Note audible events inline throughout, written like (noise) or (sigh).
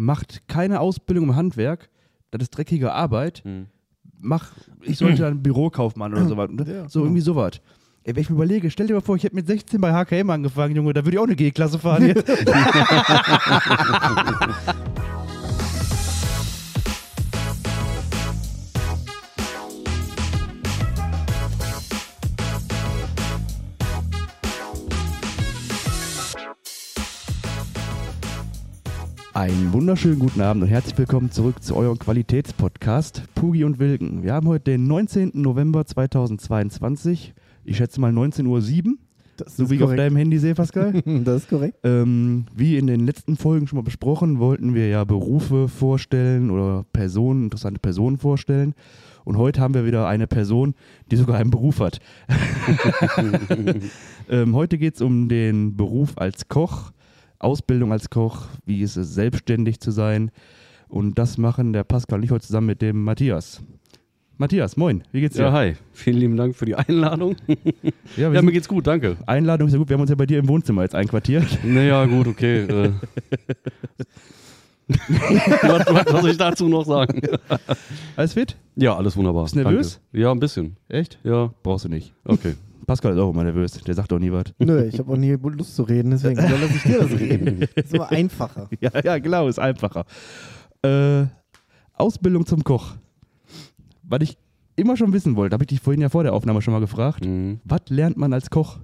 macht keine Ausbildung im Handwerk, das ist dreckige Arbeit. Hm. Mach, ich sollte ein Bürokaufmann oder sowas. ne? Ja, so irgendwie sowas. Ey, wenn ich mir überlege, stell dir mal vor, ich hätte mit 16 bei HKM angefangen, Junge, da würde ich auch eine G-Klasse fahren jetzt. (laughs) (laughs) Einen wunderschönen guten Abend und herzlich willkommen zurück zu eurem Qualitätspodcast Pugi und Wilken. Wir haben heute den 19. November 2022. Ich schätze mal 19.07 Uhr, Das so wie ich auf deinem Handy sehe, Pascal. (laughs) Das ist korrekt. ähm, wie in den letzten Folgen schon mal besprochen, wollten wir ja Berufe vorstellen oder Personen, interessante Personen vorstellen. Und heute haben wir wieder eine Person, die sogar einen Beruf hat. (laughs) (laughs) ähm, heute geht es um den Beruf als Koch, Ausbildung als Koch, wie ist es, selbstständig zu sein. Und das machen der Pascal und ich heute zusammen mit dem Matthias. Matthias, moin, wie geht's dir? Ja, hi. Vielen lieben Dank für die Einladung. (laughs) Ja, Ja, mir geht's gut, danke. Einladung ist ja gut, wir haben uns ja bei dir im Wohnzimmer jetzt einquartiert. Naja, gut, okay. äh. (laughs) was, was, was soll ich dazu noch sagen? Alles fit? Ja, alles wunderbar. Bist du nervös? Danke. Ja, ein bisschen. Echt? Ja, Brauchst du nicht. okay. Pascal ist auch immer nervös, der sagt doch nie was. Nö, ich habe auch nie Lust zu reden, deswegen (laughs) soll lasse ich dir das reden. Das ist immer einfacher. (laughs) Ja, ja, genau, ist einfacher. Äh, Ausbildung zum Koch. Was ich immer schon wissen wollte, habe ich dich vorhin ja vor der Aufnahme schon mal gefragt. Mhm. Was lernt man als Koch?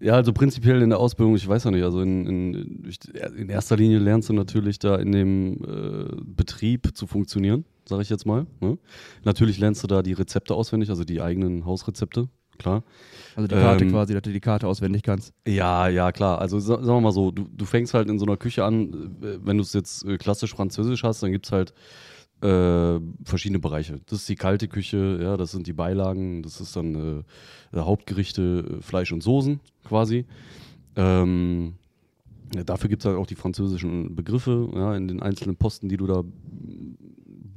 Ja, also prinzipiell in der Ausbildung, ich weiß ja nicht, also in, in, in erster Linie lernst du natürlich da in dem äh, Betrieb zu funktionieren, sage ich jetzt mal. Ne? Natürlich lernst du da die Rezepte auswendig, also die eigenen Hausrezepte, klar. Also die Karte Ähm, quasi, dass du die Karte auswendig kannst. Ja, ja, klar. Also sa- sagen wir mal so, du, du fängst halt in so einer Küche an, äh, wenn du es jetzt äh, klassisch französisch hast, dann gibt es halt äh, verschiedene Bereiche. Das ist die kalte Küche, ja, das sind die Beilagen, das ist dann äh, Hauptgerichte, äh, Fleisch und Soßen quasi. Ähm, ja, dafür gibt es halt auch die französischen Begriffe, ja, in den einzelnen Posten, die du da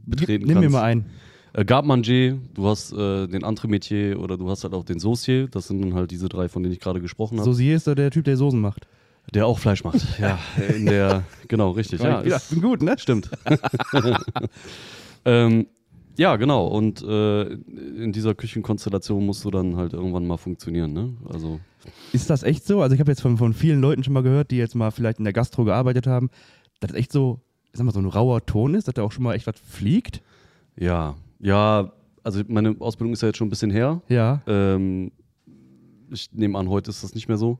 betreten Nimm kannst. mir mal ein. Äh, Garde Manger, du hast äh, den Entremetier oder du hast halt auch den Saucier. Das sind dann halt diese drei, von denen ich gerade gesprochen habe. Sosier ist doch der Typ, der Soßen macht. Der auch Fleisch macht. ja, (laughs) in der, genau, richtig. Ja, ja, ist, bin gut, ne? stimmt. (laughs) ähm, ja, genau. Und äh, in dieser Küchenkonstellation musst du dann halt irgendwann mal funktionieren. Ne? Also, Ist das echt so? Also ich habe jetzt von, von vielen Leuten schon mal gehört, die jetzt mal vielleicht in der Gastro gearbeitet haben, dass das echt so, ich sag mal, so ein rauer Ton ist, dass da auch schon mal echt was fliegt. ja, ja, also meine Ausbildung ist ja jetzt schon ein bisschen her. Ja. Ähm, ich nehme an, heute ist das nicht mehr so.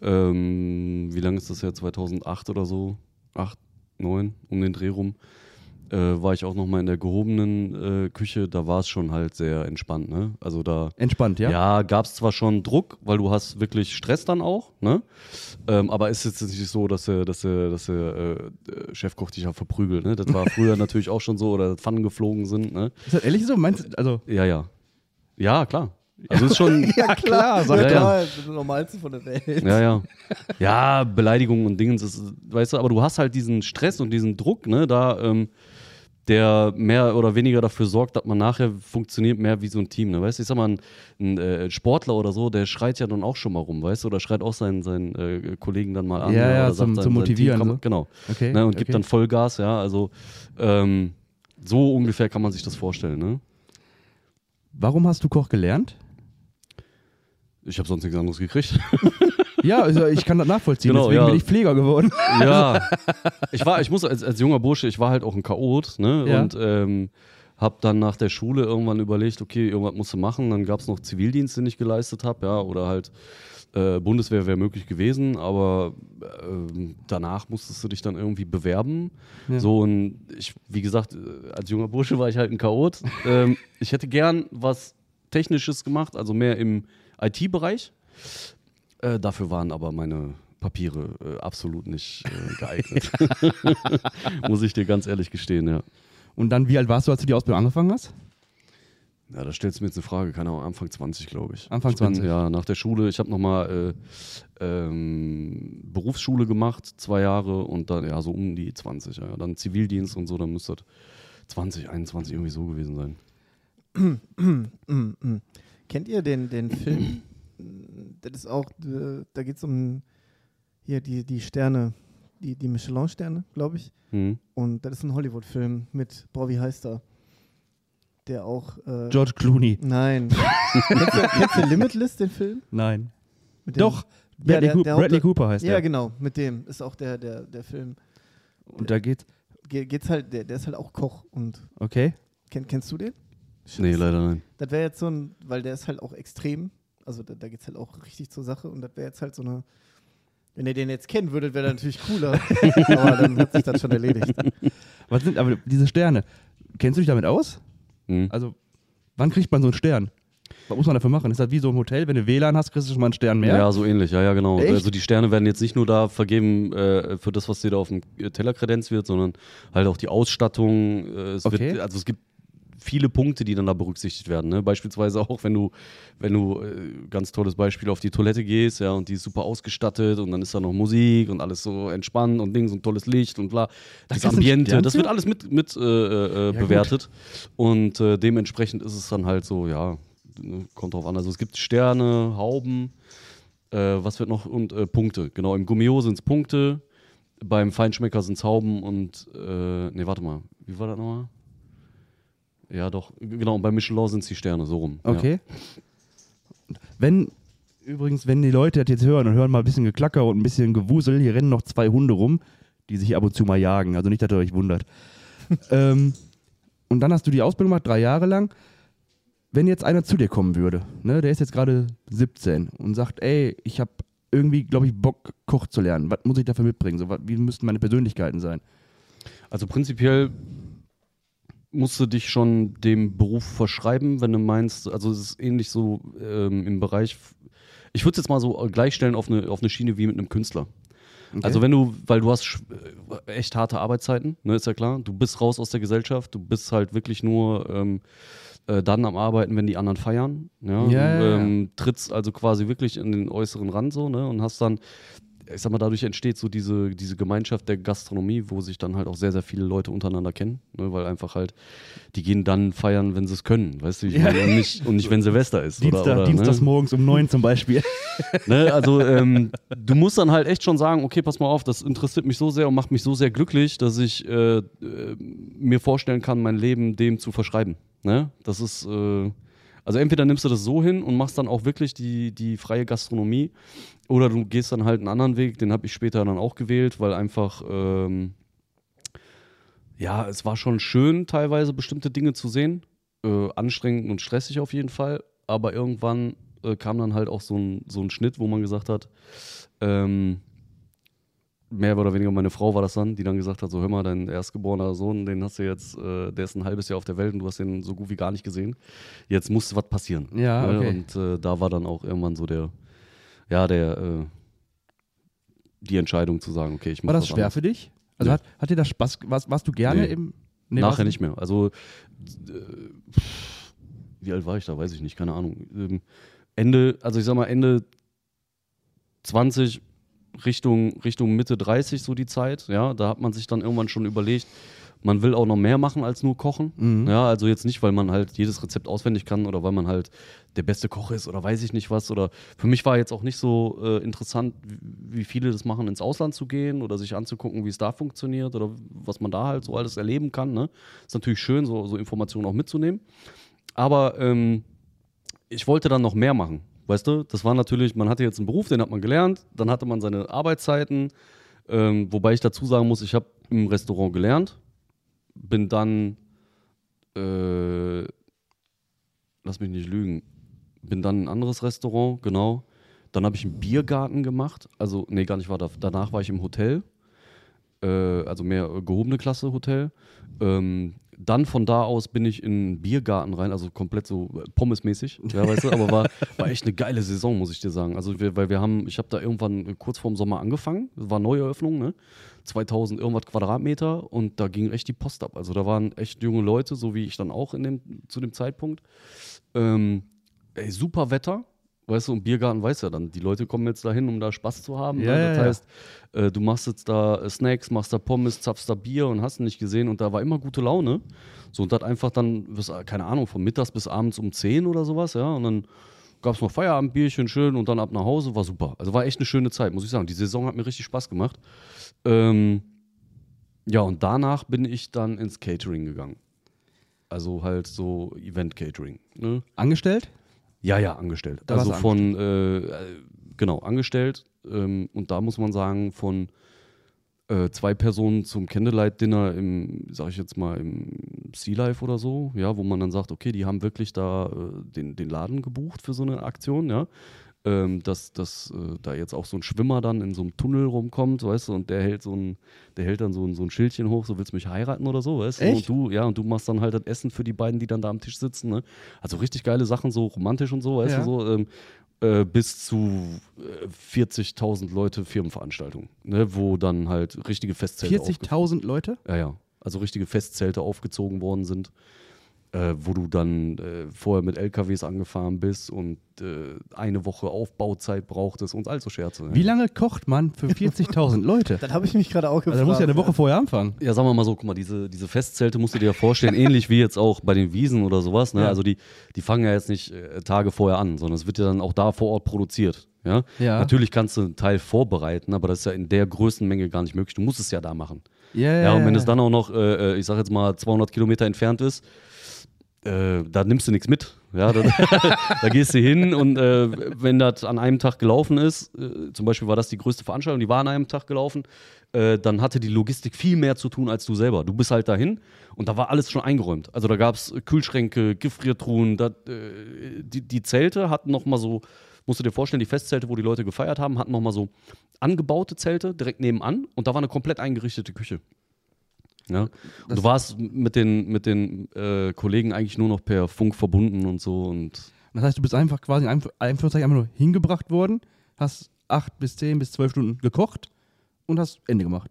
Ähm, wie lange ist das her? 2008 oder so? 8, 9, um den Dreh rum. Äh, war ich auch noch mal in der gehobenen äh, Küche. Da war es schon halt sehr entspannt. Ne? Also da Entspannt, ja? ja, gab es zwar schon Druck, weil du hast wirklich Stress dann auch, ne? Ähm, aber ist jetzt nicht so, dass der, dass der, dass der äh, Chefkoch dich ja verprügelt, ne? Das war (laughs) früher natürlich auch schon so, oder Pfannen geflogen sind, ne? Ist das ehrlich so? Meinst du, also, Ja, ja. Ja, klar. Also ist schon, (laughs) ja klar, sag ja, Ja, klar, das ist das Normalste von der Welt. ja, ja. Ja, Beleidigungen und Dingens, ist, weißt du, aber du hast halt diesen Stress und diesen Druck, ne, da, ähm, der mehr oder weniger dafür sorgt, dass man nachher funktioniert mehr wie so ein Team, ne, weißt du, ich sag mal, ein, ein äh, Sportler oder so, der schreit ja dann auch schon mal rum, weißt du, oder schreit auch seinen, seinen äh, Kollegen dann mal an. Ja, ja, oder zum- sagt zum Motivieren, Team, so. Genau. okay. Ne, und gibt okay. dann Vollgas, ja, also, ähm, so ungefähr kann man sich das vorstellen, ne? Warum hast du Koch gelernt? Ich habe sonst nichts anderes gekriegt. (laughs) Ja, also ich kann das nachvollziehen. Genau, Deswegen ja. bin ich Pfleger geworden. Ja, (laughs) ich war, ich muss als, als junger Bursche, ich war halt auch ein Chaot, ne? Ja. Und ähm, hab dann nach der Schule irgendwann überlegt, okay, irgendwas musst du machen. Dann gab es noch Zivildienst, den ich geleistet habe, ja, oder halt äh, Bundeswehr wäre möglich gewesen, aber ähm, danach musstest du dich dann irgendwie bewerben. Ja. So und ich, wie gesagt, äh, als junger Bursche war ich halt ein Chaot. ähm, ich hätte gern was Technisches gemacht, also mehr im IT-Bereich. Äh, dafür waren aber meine Papiere äh, absolut nicht äh, geeignet. (laughs) Muss ich dir ganz ehrlich gestehen, ja. Und dann, wie alt warst du, als du die Ausbildung angefangen hast? Ja, da stellst du mir jetzt eine Frage, keine Ahnung, Anfang 20, glaube ich. Anfang ich bin, 20. Ja, nach der Schule, ich habe nochmal äh, ähm, Berufsschule gemacht, zwei Jahre und dann, ja, so um die 20, ja. Dann Zivildienst und so, dann müsste das 20, 21 irgendwie so gewesen sein. (clears throat) Kennt ihr den, den Film? Das ist auch, äh, da geht es um hier die, die Sterne. die, die Michelin-Sterne, glaube ich. Hm. Und das ist ein Hollywood-Film mit, boah, wie heißt er? Der auch. Äh, George Clooney. Nein. (laughs) kennst, du, kennst du Limitless, den Film? Nein. Mit dem- Doch, Bradley, der- der Bradley Cooper heißt Ja, er. genau, mit dem ist auch der, der, der Film. Und da geht's, Ge geht's halt, der, der ist halt auch Koch und okay. kenn, kennst du den? Nee, leider nein. Das wäre jetzt so ein, weil der ist halt auch extrem, also da, da geht es halt auch richtig zur Sache und das wäre jetzt halt so eine, wenn ihr den jetzt kennen würdet, wäre das natürlich cooler, (laughs) aber dann hat sich das schon erledigt. Was sind aber diese Sterne? Kennst du dich damit aus? Hm. Also, wann kriegt man so einen Stern? Was muss man dafür machen? Ist das wie so im Hotel, wenn du WLAN hast, kriegst du schon mal einen Stern mehr? Ja, so ähnlich, ja, ja, genau. Echt? Also die Sterne werden jetzt nicht nur da vergeben äh, für das, was dir da auf dem Teller kredenzt wird, sondern halt auch die Ausstattung. Äh, es Okay. wird, also es gibt viele Punkte, die dann da berücksichtigt werden. Ne? Beispielsweise auch, wenn du, wenn du, äh, ganz tolles Beispiel, auf die Toilette gehst, ja, und die ist super ausgestattet und dann ist da noch Musik und alles so entspannt und Dings und tolles Licht und bla. Das einen Ambiente, das wird alles mit, mit äh, äh, gut. bewertet. Und äh, dementsprechend ist es dann halt so, ja, ne, kommt drauf an. Also es gibt Sterne, Hauben, äh, was wird noch? Und Punkte. Genau, im Gummio sind es Punkte, beim Feinschmecker sind es Hauben und, nee, warte mal, wie war das nochmal? Ja, doch, genau, und bei Michelin sind es die Sterne, so rum. Okay. Wenn, übrigens, wenn die Leute das jetzt hören und hören mal ein bisschen Geklacker und ein bisschen Gewusel, hier rennen noch zwei Hunde rum, die sich ab und zu mal jagen. Also nicht, dass ihr euch wundert. (laughs) ähm, und dann hast du die Ausbildung gemacht, drei Jahre lang. Wenn jetzt einer zu dir kommen würde, ne, der ist jetzt gerade 17 und sagt, ey, ich habe irgendwie, glaube ich, Bock, Koch zu lernen. Was muss ich dafür mitbringen? So, wie müssten meine Persönlichkeiten sein? Also prinzipiell musst du dich schon dem Beruf verschreiben, wenn du meinst, also es ist ähnlich so ähm, im Bereich, ich würde es jetzt mal so gleichstellen auf eine, auf eine Schiene wie mit einem Künstler. Okay? Also wenn du, weil du hast äh, echt harte Arbeitszeiten, ne, ist ja klar, du bist raus aus der Gesellschaft, du bist halt wirklich nur ähm, äh, dann am Arbeiten, wenn die anderen feiern. Ja, ja. ähm, trittst also quasi wirklich in den äußeren Rand so, ne, und hast dann ich sag mal, dadurch entsteht so diese, diese Gemeinschaft der Gastronomie, wo sich dann halt auch sehr, sehr viele Leute untereinander kennen, ne, weil einfach halt, die gehen dann feiern, wenn sie es können, weißt du, ich Ja. meine, und nicht, und nicht, wenn Silvester ist. Dienstag, oder, oder, Dienstags ne? morgens um neun zum Beispiel. (laughs) Ne, also ähm, du musst dann halt echt schon sagen, okay, pass mal auf, das interessiert mich so sehr und macht mich so sehr glücklich, dass ich äh, äh, mir vorstellen kann, mein Leben dem zu verschreiben. Ne? Das ist, äh, also entweder nimmst du das so hin und machst dann auch wirklich die, die freie Gastronomie oder du gehst dann halt einen anderen Weg, den habe ich später dann auch gewählt, weil einfach, ähm, ja, es war schon schön, teilweise bestimmte Dinge zu sehen. Äh, anstrengend und stressig auf jeden Fall. Aber irgendwann äh, kam dann halt auch so ein, so ein Schnitt, wo man gesagt hat, ähm, mehr oder weniger meine Frau war das dann, die dann gesagt hat, so hör mal, dein erstgeborener Sohn, den hast du jetzt, äh, der ist ein halbes Jahr auf der Welt und du hast den so gut wie gar nicht gesehen. Jetzt muss was passieren. Ja, Ne? okay. Und äh, da war dann auch irgendwann so der, ja, der, äh, die Entscheidung zu sagen, okay, ich War mache das schwer für dich? Also Ja. hat, hat dir das Spaß, warst, warst du gerne Nee. im nee, Nachher nicht mehr. Also, äh, wie alt war ich da? Weiß ich nicht, keine Ahnung. Ähm, Ende, also ich sag mal, Ende 20 Richtung, Richtung Mitte 30 so die Zeit. Ja, da hat man sich dann irgendwann schon überlegt, man will auch noch mehr machen als nur kochen. Mhm. Ja, also jetzt nicht, weil man halt jedes Rezept auswendig kann oder weil man halt der beste Koch ist oder weiß ich nicht was. Oder für mich war jetzt auch nicht so äh, interessant, wie viele das machen, ins Ausland zu gehen oder sich anzugucken, wie es da funktioniert oder was man da halt so alles erleben kann. Ne? Ist natürlich schön, so, so Informationen auch mitzunehmen. Aber ähm, ich wollte dann noch mehr machen. Weißt du, das war natürlich, man hatte jetzt einen Beruf, den hat man gelernt, dann hatte man seine Arbeitszeiten. Ähm, wobei ich dazu sagen muss, ich habe im Restaurant gelernt, bin dann, äh, lass mich nicht lügen, bin dann in ein anderes Restaurant, genau. Dann habe ich einen Biergarten gemacht, also, nee, gar nicht war da. Danach war ich im Hotel, äh, also mehr gehobene Klasse Hotel. Ähm, dann von da aus bin ich in einen Biergarten rein, also komplett so äh, pommesmäßig, ja, weißt du, aber war, (laughs) war echt eine geile Saison, muss ich dir sagen. Also, wir, weil wir haben, ich habe da irgendwann kurz vorm Sommer angefangen, war Neueröffnung, ne? 2000 irgendwas Quadratmeter und da ging echt die Post ab. Also, da waren echt junge Leute, so wie ich dann auch in dem, zu dem Zeitpunkt. Ähm, ey, super Wetter. Weißt du, und Biergarten weiß ja dann, die Leute kommen jetzt dahin, um da Spaß zu haben. Ja, ne? ja, Das ja. heißt, äh, du machst jetzt da äh, Snacks, machst da Pommes, zapfst da Bier und hast nicht gesehen und da war immer gute Laune. So, und das einfach dann, bis, äh, keine Ahnung, von mittags bis abends um 10 oder sowas, ja, und dann gab es noch Feierabendbierchen, schön und dann ab nach Hause, war super. Also war echt eine schöne Zeit, muss ich sagen. Die Saison hat mir richtig Spaß gemacht. Ähm, ja, und danach bin ich dann ins Catering gegangen. Also halt so Event-Catering. Ne? Angestellt? Ja, ja, angestellt. Da also von, äh, äh, genau, angestellt. Ähm, und da muss man sagen, von äh, zwei Personen zum Candlelight-Dinner im, sag ich jetzt mal, im Sea Life oder so, ja, wo man dann sagt, okay, die haben wirklich da äh, den, den Laden gebucht für so eine Aktion, ja. Ähm, dass, dass äh, da jetzt auch so ein Schwimmer dann in so einem Tunnel rumkommt, weißt du, und der hält so ein, der hält dann so ein, so ein Schildchen hoch, so willst du mich heiraten oder so, weißt du? Echt? Und du, ja, und du machst dann halt das Essen für die beiden, die dann da am Tisch sitzen, ne? Also richtig geile Sachen, so romantisch und so, weißt Ja. du, so, ähm, äh, bis zu äh, 40.000 Leute Firmenveranstaltungen, ne? wo dann halt richtige Festzelte aufge- 40.000 Leute? ja, ja. Also richtige Festzelte aufgezogen worden sind, äh, wo du dann äh, vorher mit LKWs angefahren bist und äh, eine Woche Aufbauzeit brauchtest und all so Scherze. Wie lange kocht man für (laughs) 40.000 Leute? Das habe ich mich gerade auch gefragt. Also da muss ja eine Woche vorher anfangen. Ja, sagen wir mal so, guck mal, diese, diese Festzelte musst du dir ja vorstellen, ähnlich wie jetzt auch bei den Wiesen oder sowas. Ne? Ja. Also die, die fangen ja jetzt nicht äh, Tage vorher an, sondern es wird ja dann auch da vor Ort produziert. Ja? Ja. Natürlich kannst du einen Teil vorbereiten, aber das ist ja in der Größenmenge gar nicht möglich. Du musst es ja da machen. Ja, Ja, und wenn es dann auch noch, äh, äh, ich sag jetzt mal, 200 Kilometer entfernt ist, äh, da nimmst du nichts mit. Ja, da, (laughs) da gehst du hin und äh, wenn das an einem Tag gelaufen ist, äh, zum Beispiel war das die größte Veranstaltung, die war an einem Tag gelaufen, äh, dann hatte die Logistik viel mehr zu tun als du selber. Du bist halt dahin und da war alles schon eingeräumt. Also da gab es Kühlschränke, Gefriertruhen, da, äh, die, die Zelte hatten noch mal so, musst du dir vorstellen, die Festzelte, wo die Leute gefeiert haben, hatten noch mal so angebaute Zelte direkt nebenan und da war eine komplett eingerichtete Küche. Ja. Und du warst mit den, mit den äh, Kollegen eigentlich nur noch per Funk verbunden und so und Das heißt, du bist einfach quasi in Anführungszeichen einfach nur hingebracht worden, hast acht bis zehn bis zwölf Stunden gekocht und hast Ende gemacht.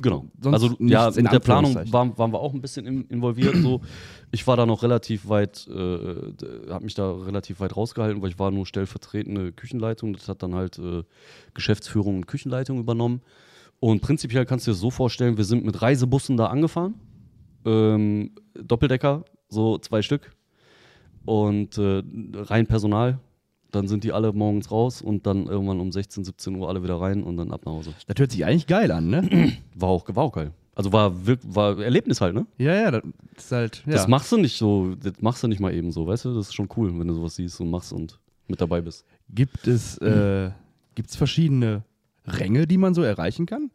Genau. Sonst also ja, in der Planung waren, waren wir auch ein bisschen in, involviert. so. Ich war da noch relativ weit, äh, habe mich da relativ weit rausgehalten, weil ich war nur stellvertretende Küchenleitung. Das hat dann halt äh, Geschäftsführung und Küchenleitung übernommen. Und prinzipiell kannst du dir das so vorstellen, wir sind mit Reisebussen da angefahren. Ähm, Doppeldecker, so zwei Stück. Und äh, rein Personal. Dann sind die alle morgens raus und dann irgendwann um 16, 17 Uhr alle wieder rein und dann ab nach Hause. Das hört sich eigentlich geil an, ne? (clears throat) War auch, war auch geil. Also war, wirk- war Erlebnis halt, ne? ja, ja, das ist halt. Ja. Das machst du nicht so, das machst du nicht mal eben so, weißt du? Das ist schon cool, wenn du sowas siehst und machst und mit dabei bist. Gibt es äh, gibt's verschiedene Ränge, die man so erreichen kann?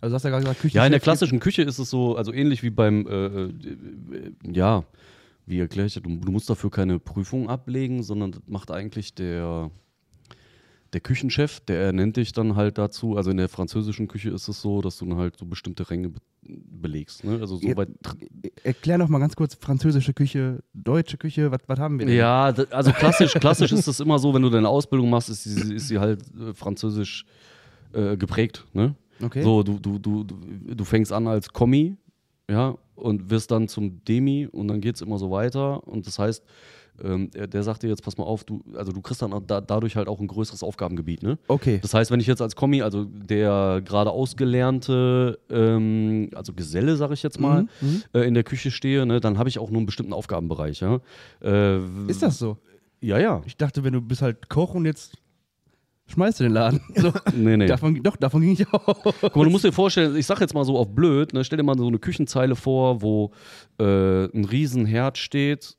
Also du hast ja gerade gesagt, Küche. Ja, in der klassischen Küche ist es so, also ähnlich wie beim, äh, äh, ja, wie erkläre ich das? Du, du musst dafür keine Prüfung ablegen, sondern das macht eigentlich der, der Küchenchef, der ernennt dich dann halt dazu. Also in der französischen Küche ist es so, dass du dann halt so bestimmte Ränge be belegst. Ne? Also so weit Erklär noch mal ganz kurz französische Küche, deutsche Küche, was haben wir denn? Ja, also klassisch, klassisch ist das immer so, wenn du deine Ausbildung machst, ist sie, ist sie halt äh, französisch äh, geprägt. Ne? Okay. So, du, du, du, du fängst an als Kommi, ja, und wirst dann zum Demi und dann geht es immer so weiter. Und das heißt, ähm, der, der sagt dir jetzt, pass mal auf, du, also du kriegst dann da, dadurch halt auch ein größeres Aufgabengebiet, ne? Okay. Das heißt, wenn ich jetzt als Kommi, also der gerade ausgelernte, ähm, also Geselle, sag ich jetzt mal, Mhm, mhm. äh, in der Küche stehe, ne, dann habe ich auch nur einen bestimmten Aufgabenbereich. Ja? Äh, Ist das so? Ja, ja. Ich dachte, wenn du bist halt Koch und jetzt schmeißt du den Laden. So. (laughs) Nee, nee. Davon, doch, davon ging ich auch. Guck mal, du musst dir vorstellen, ich sag jetzt mal so auf blöd, ne, stell dir mal so eine Küchenzeile vor, wo äh, ein Riesenherd steht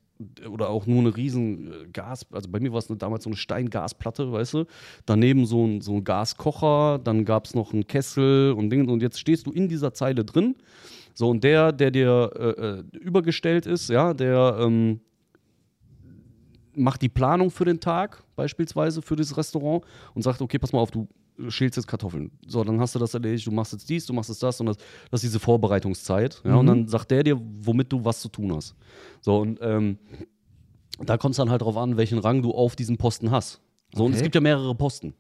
oder auch nur eine riesen äh, Gas, also bei mir war es eine, damals so eine Steingasplatte, weißt du, daneben so ein, so ein Gaskocher, dann gab es noch einen Kessel und Dinge und jetzt stehst du in dieser Zeile drin, so und der, der dir äh, äh, übergestellt ist, ja, der ähm, macht die Planung für den Tag, beispielsweise für das Restaurant und sagt, okay, pass mal auf, du schälst jetzt Kartoffeln. So, dann hast du das erledigt, du machst jetzt dies, du machst jetzt das und das, das ist diese Vorbereitungszeit. Ja, Und dann sagt der dir, womit du was zu tun hast. So, und ähm, da kommt es dann halt drauf an, welchen Rang du auf diesem Posten hast. So, und es Okay. gibt ja mehrere Posten.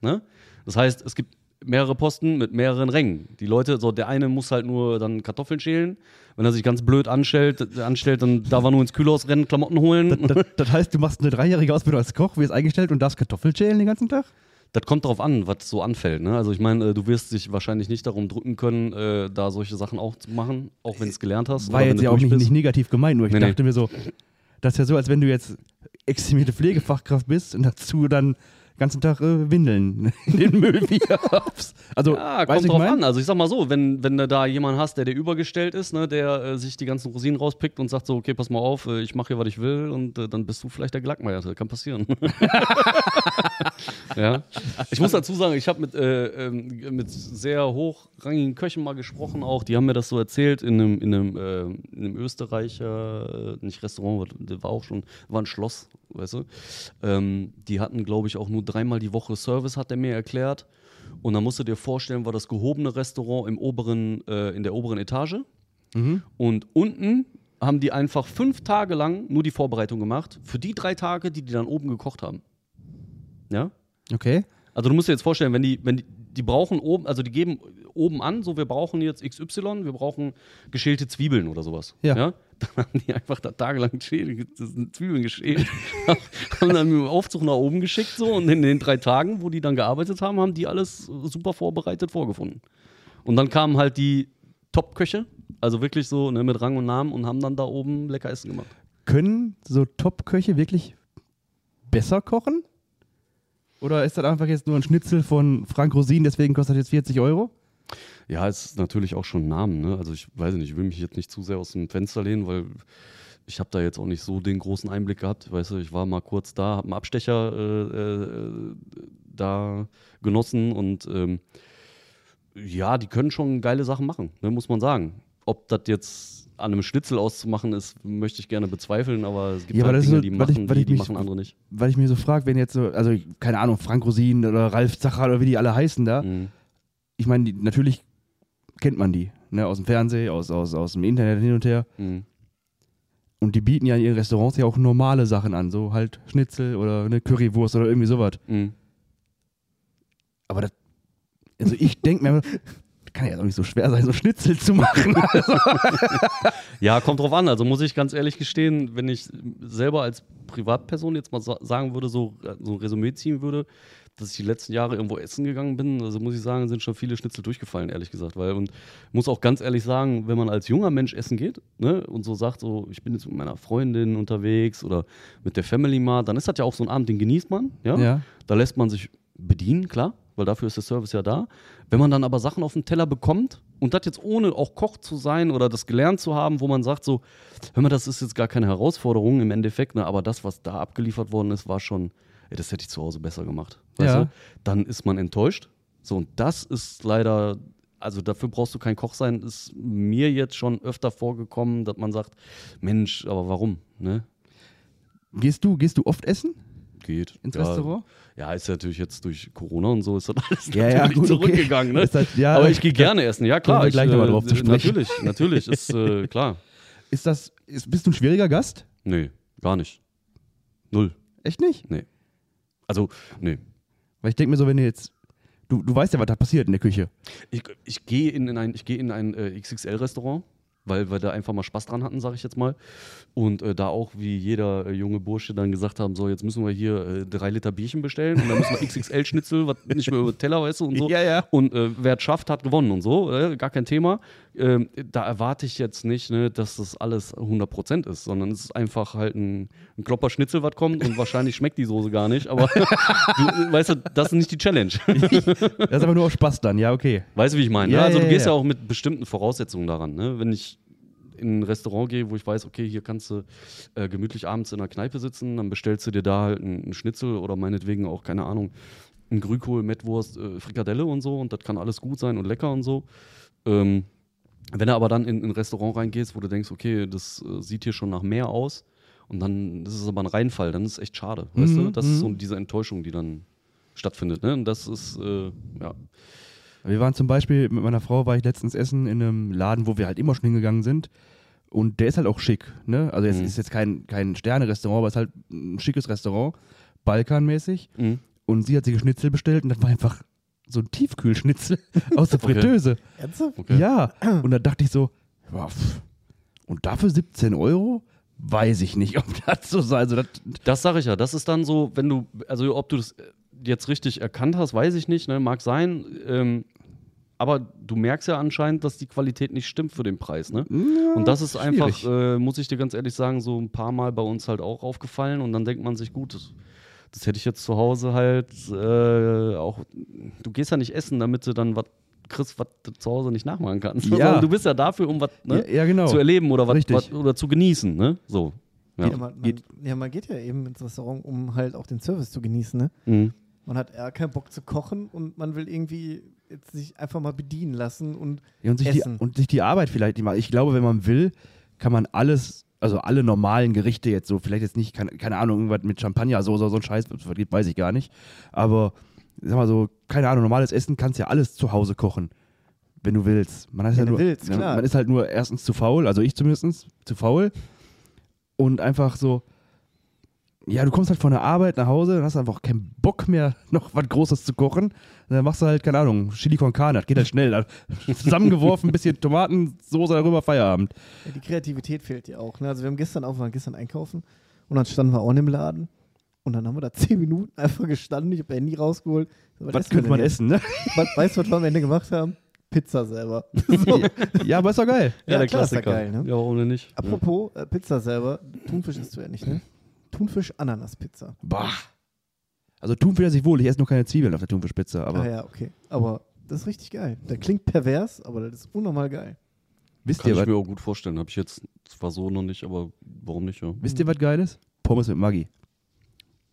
Ne? Das heißt, es gibt mehrere Posten mit mehreren Rängen. Die Leute, so der eine muss halt nur dann Kartoffeln schälen. Wenn er sich ganz blöd anstellt, anstellt dann darf er nur ins Kühlhaus rennen, Klamotten holen. Das, das heißt, du machst eine dreijährige Ausbildung als Koch, wirst eingestellt und darfst Kartoffeln schälen den ganzen Tag? Das kommt darauf an, was so anfällt. Ne? Also ich meine, äh, du wirst dich wahrscheinlich nicht darum drücken können, äh, da solche Sachen auch zu machen, auch wenn du es gelernt hast. War jetzt ja auch nicht, nicht negativ gemeint, nur ich Nee, nee. dachte mir so, das ist ja so, als wenn du jetzt extremierte Pflegefachkraft bist und dazu dann ganzen Tag äh, Windeln (laughs) in den Müll wirfst. Also, Ja, kommt drauf ich mein? an. Also ich sag mal so, wenn, wenn du da jemanden hast, der dir übergestellt ist, ne, der äh, sich die ganzen Rosinen rauspickt und sagt so, okay, pass mal auf, äh, ich mache hier, was ich will und äh, dann bist du vielleicht der Gelackmeierte. Kann passieren. (laughs) ja. Ich muss dazu sagen, ich habe mit, äh, ähm, mit sehr hochrangigen Köchen mal gesprochen auch. Die haben mir das so erzählt in einem, in einem, äh, in einem Österreicher, äh, nicht Restaurant, das war auch schon, war ein Schloss, weißt du. Ähm, die hatten, glaube ich, auch nur dreimal die Woche Service, hat er mir erklärt. Und dann musst du dir vorstellen, war das gehobene Restaurant im oberen, äh, in der oberen Etage. Und unten haben die einfach fünf Tage lang nur die Vorbereitung gemacht für die drei Tage, die die dann oben gekocht haben. Ja? Okay. Also du musst dir jetzt vorstellen, wenn die, wenn die, die brauchen oben, also die geben oben an, so wir brauchen jetzt XY, wir brauchen geschälte Zwiebeln oder sowas. Ja. (laughs) Dann haben die einfach da tagelang sind Zwiebeln geschält, (laughs) haben dann mit dem Aufzug nach oben geschickt so und in den drei Tagen, wo die dann gearbeitet haben, haben die alles super vorbereitet vorgefunden. Und dann kamen halt die Top-Köche, also wirklich so ne, mit Rang und Namen und haben dann da oben lecker Essen gemacht. Können so Top-Köche wirklich besser kochen? Oder ist das einfach jetzt nur ein Schnitzel von Frank Rosin, deswegen kostet das jetzt 40 Euro? Ja, ist natürlich auch schon ein Namen. Ne? Also ich weiß nicht, ich will mich jetzt nicht zu sehr aus dem Fenster lehnen, weil ich habe da jetzt auch nicht so den großen Einblick gehabt. Weißt du, ich war mal kurz da, habe einen Abstecher äh, äh, da genossen und ähm, ja, die können schon geile Sachen machen, ne, muss man sagen. Ob das jetzt an einem Schnitzel auszumachen ist, möchte ich gerne bezweifeln, aber es gibt Ja, halt Dinge, die, so- ich- machen, die, ich die mich- machen andere nicht. Weil ich mir so frage, wenn jetzt so, also keine Ahnung, Frank Rosin oder Ralf Zacher oder wie die alle heißen da, Mhm. ich meine, die- natürlich kennt man die, ne, aus dem Fernsehen, aus, aus, aus dem Internet hin und her. Mhm. Und die bieten ja in ihren Restaurants ja auch normale Sachen an, so halt Schnitzel oder eine Currywurst oder irgendwie sowas. Mhm. Aber das, also ich denke mir, (laughs) kann ja jetzt auch nicht so schwer sein, so Schnitzel zu machen. (laughs) Also, Ja, kommt drauf an. Also muss ich ganz ehrlich gestehen, wenn ich selber als Privatperson jetzt mal sa sagen würde, so, so ein Resümee ziehen würde, dass ich die letzten Jahre irgendwo essen gegangen bin, also muss ich sagen, sind schon viele Schnitzel durchgefallen, ehrlich gesagt. Weil, und muss auch ganz ehrlich sagen, wenn man als junger Mensch essen geht ne, und so sagt, so, ich bin jetzt mit meiner Freundin unterwegs oder mit der Family mal, dann ist das ja auch so ein Abend, den genießt man. Ja? Ja. Da lässt man sich bedienen, klar, weil dafür ist der Service ja da. Wenn man dann aber Sachen auf den Teller bekommt und das jetzt ohne auch Koch zu sein oder das gelernt zu haben, wo man sagt so, hör mal, das ist jetzt gar keine Herausforderung im Endeffekt, ne, aber das, was da abgeliefert worden ist, war schon, ey, das hätte ich zu Hause besser gemacht. Weißt Ja. du? Dann ist man enttäuscht. So, und das ist leider, also dafür brauchst du kein Koch sein, ist mir jetzt schon öfter vorgekommen, dass man sagt, Mensch, aber warum? Ne? gehst, du, gehst du oft essen Geht. ins ja, Restaurant? Ja, ist natürlich jetzt durch Corona und so ist das (laughs) alles Ja, ja, gut, okay. zurückgegangen. Ne? Ist halt- ja, Aber ich gehe gerne essen, ja klar. ich, gleich noch mal drauf zu sprechen. Natürlich, natürlich, ist äh, (laughs) klar. Ist das, ist, bist du ein schwieriger Gast? Nee, gar nicht. Null. Echt nicht? Nee. Also, nee. Weil ich denke mir so, wenn du jetzt, du, du weißt ja, was da passiert in der Küche. Ich, ich gehe in, in ein, ich geh in ein äh, XXL-Restaurant, weil wir da einfach mal Spaß dran hatten, sage ich jetzt mal. Und äh, da auch wie jeder äh, junge Bursche dann gesagt haben, so jetzt müssen wir hier äh, drei Liter Bierchen bestellen und dann müssen wir XXL-Schnitzel, was nicht mehr über Teller weißt du, und so. Ja, ja. Und äh, wer es schafft, hat gewonnen und so, äh, gar kein Thema. Ähm, da erwarte ich jetzt nicht, ne, dass das alles 100% ist, sondern es ist einfach halt ein, ein Klopper-Schnitzel, was kommt und wahrscheinlich schmeckt die Soße gar nicht, aber (laughs) du, weißt du, das ist nicht die Challenge. Das ist aber nur auf Spaß dann, ja, okay. Weißt du, wie ich meine? Ja, ne? Also ja, du gehst ja. ja. auch mit bestimmten Voraussetzungen daran. Ne? Wenn ich in ein Restaurant gehe, wo ich weiß, okay, hier kannst du äh, gemütlich abends in einer Kneipe sitzen, dann bestellst du dir da halt einen, einen Schnitzel oder meinetwegen auch, keine Ahnung, ein Grünkohl, Mettwurst, äh, Frikadelle und so und das kann alles gut sein und lecker und so. Ähm, wenn du aber dann in in ein Restaurant reingehst, wo du denkst, okay, das äh, sieht hier schon nach mehr aus und dann das ist es aber ein Reinfall, dann ist es echt schade. Weißt du? Mhm, Das ist so mhm. diese Enttäuschung, die dann stattfindet. Ne? Und das ist, äh, ja. Wir waren zum Beispiel, mit meiner Frau war ich letztens essen in einem Laden, wo wir halt immer schon hingegangen sind. Und der ist halt auch schick, ne? Also es Mhm. ist jetzt kein, kein Sterne-Restaurant, aber es ist halt ein schickes Restaurant, Balkanmäßig. Mhm. Und sie hat sich ein Schnitzel bestellt und das war einfach so ein Tiefkühlschnitzel (laughs) aus der. Fritteuse. Ernsthaft? Okay. Ja. Und da dachte ich so, ja, und dafür 17 Euro? Weiß ich nicht, (laughs) ob das so sei. Also das, Das sage ich ja. Das ist dann so, wenn du, also ob du das jetzt richtig erkannt hast, weiß ich nicht, ne? mag sein. Ähm, aber du merkst ja anscheinend, dass die Qualität nicht stimmt für den Preis, ne? und das ist einfach, schwierig. äh, muss ich dir ganz ehrlich sagen, so ein paar Mal bei uns halt auch aufgefallen und dann denkt man sich, gut, das, das hätte ich jetzt zu Hause halt äh, auch, du gehst ja nicht essen, damit du dann was kriegst, was du zu Hause nicht nachmachen kannst. Ja. (laughs) Du bist ja dafür, um was ne, Ja, ja, genau. zu erleben oder was oder zu genießen, ne? So. Ja. Ja, man, man, ja, man geht ja eben ins Restaurant, um halt auch den Service zu genießen. Ne? Mhm. Man hat eher keinen Bock zu kochen und man will irgendwie jetzt sich einfach mal bedienen lassen und Ja, und, sich die, Essen. und sich die Arbeit vielleicht nicht mal. Ich glaube, wenn man will, kann man alles, also alle normalen Gerichte jetzt so, vielleicht jetzt nicht, keine, keine Ahnung, irgendwas mit Champagnersoße oder so ein Scheiß, weiß ich gar nicht. Aber, sag mal so, keine Ahnung, normales Essen kannst ja alles zu Hause kochen. Wenn du willst. Man ist, Wenn ja du nur, willst, man ist halt nur erstens zu faul, also ich zumindest zu faul. Und einfach so, ja, du kommst halt von der Arbeit nach Hause und hast einfach keinen Bock mehr, (laughs) noch was Großes zu kochen. Und dann machst du halt, keine Ahnung, Chili con Carne, das geht halt schnell. (laughs) Zusammengeworfen, ein bisschen Tomatensoße darüber, Feierabend. ja, die Kreativität fehlt ja auch. Ne? Also wir haben gestern auch, waren gestern einkaufen und dann standen wir auch in dem Laden und dann haben wir da zehn Minuten (laughs) einfach gestanden, ich habe Handy rausgeholt. Was wir könnte man jetzt? essen, ne? Was, weißt du, was wir am Ende gemacht haben? Pizza selber. so. Ja, aber ist doch geil. Ja, klar, ist ja geil, ne? Ja, ohne nicht. Apropos äh, Pizza selber, Thunfisch isst du ja nicht, ne? Thunfisch-Ananas-Pizza. Bah. Also Thunfisch esse ich wohl, ich esse nur keine Zwiebeln auf der Thunfischpizza, aber ah ja, okay. Aber das ist richtig geil. Das klingt pervers, aber das ist unnormal geil. wisst Kann ihr, ich was, mir auch gut vorstellen. Habe ich jetzt zwar so noch nicht, aber warum nicht, ja? wisst ihr, was geil ist? Pommes mit Maggi.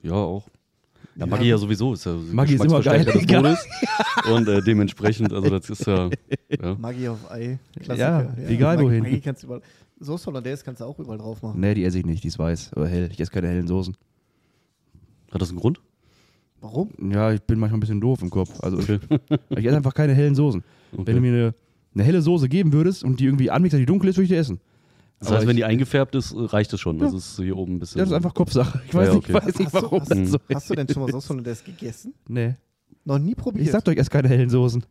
Ja, auch. Ja, Maggi ja sowieso. Ist ja Maggi ist immer geil. des Todes. Und äh, dementsprechend, also das ist ja, (laughs) ja. Maggi auf Ei, Ja, Klassiker. egal Maggi, wohin. Maggi kannst du überall. Soße Hollandaise kannst du auch überall drauf machen. Nee, die esse ich nicht, die ist weiß oder hell. Ich esse keine hellen Soßen. Hat das einen Grund? Warum? Ja, ich bin manchmal ein bisschen doof im Kopf. Also Okay. ich, (laughs) ich esse einfach keine hellen Soßen. Wenn du okay. mir eine, eine helle Soße geben würdest und die irgendwie anmixt, dass die dunkel ist, würde ich die essen. Das Aber heißt, wenn die eingefärbt ist, reicht es schon. Ja. Das ist hier oben ein bisschen. Das ist einfach Kopfsache. Ich weiß, Ja, nicht, okay. weiß nicht, Hast du- warum hast, das so hast du denn schon mal Soße Hollandaise gegessen? Nee. Noch nie probiert. Ich sag doch, ich esse keine hellen Soßen.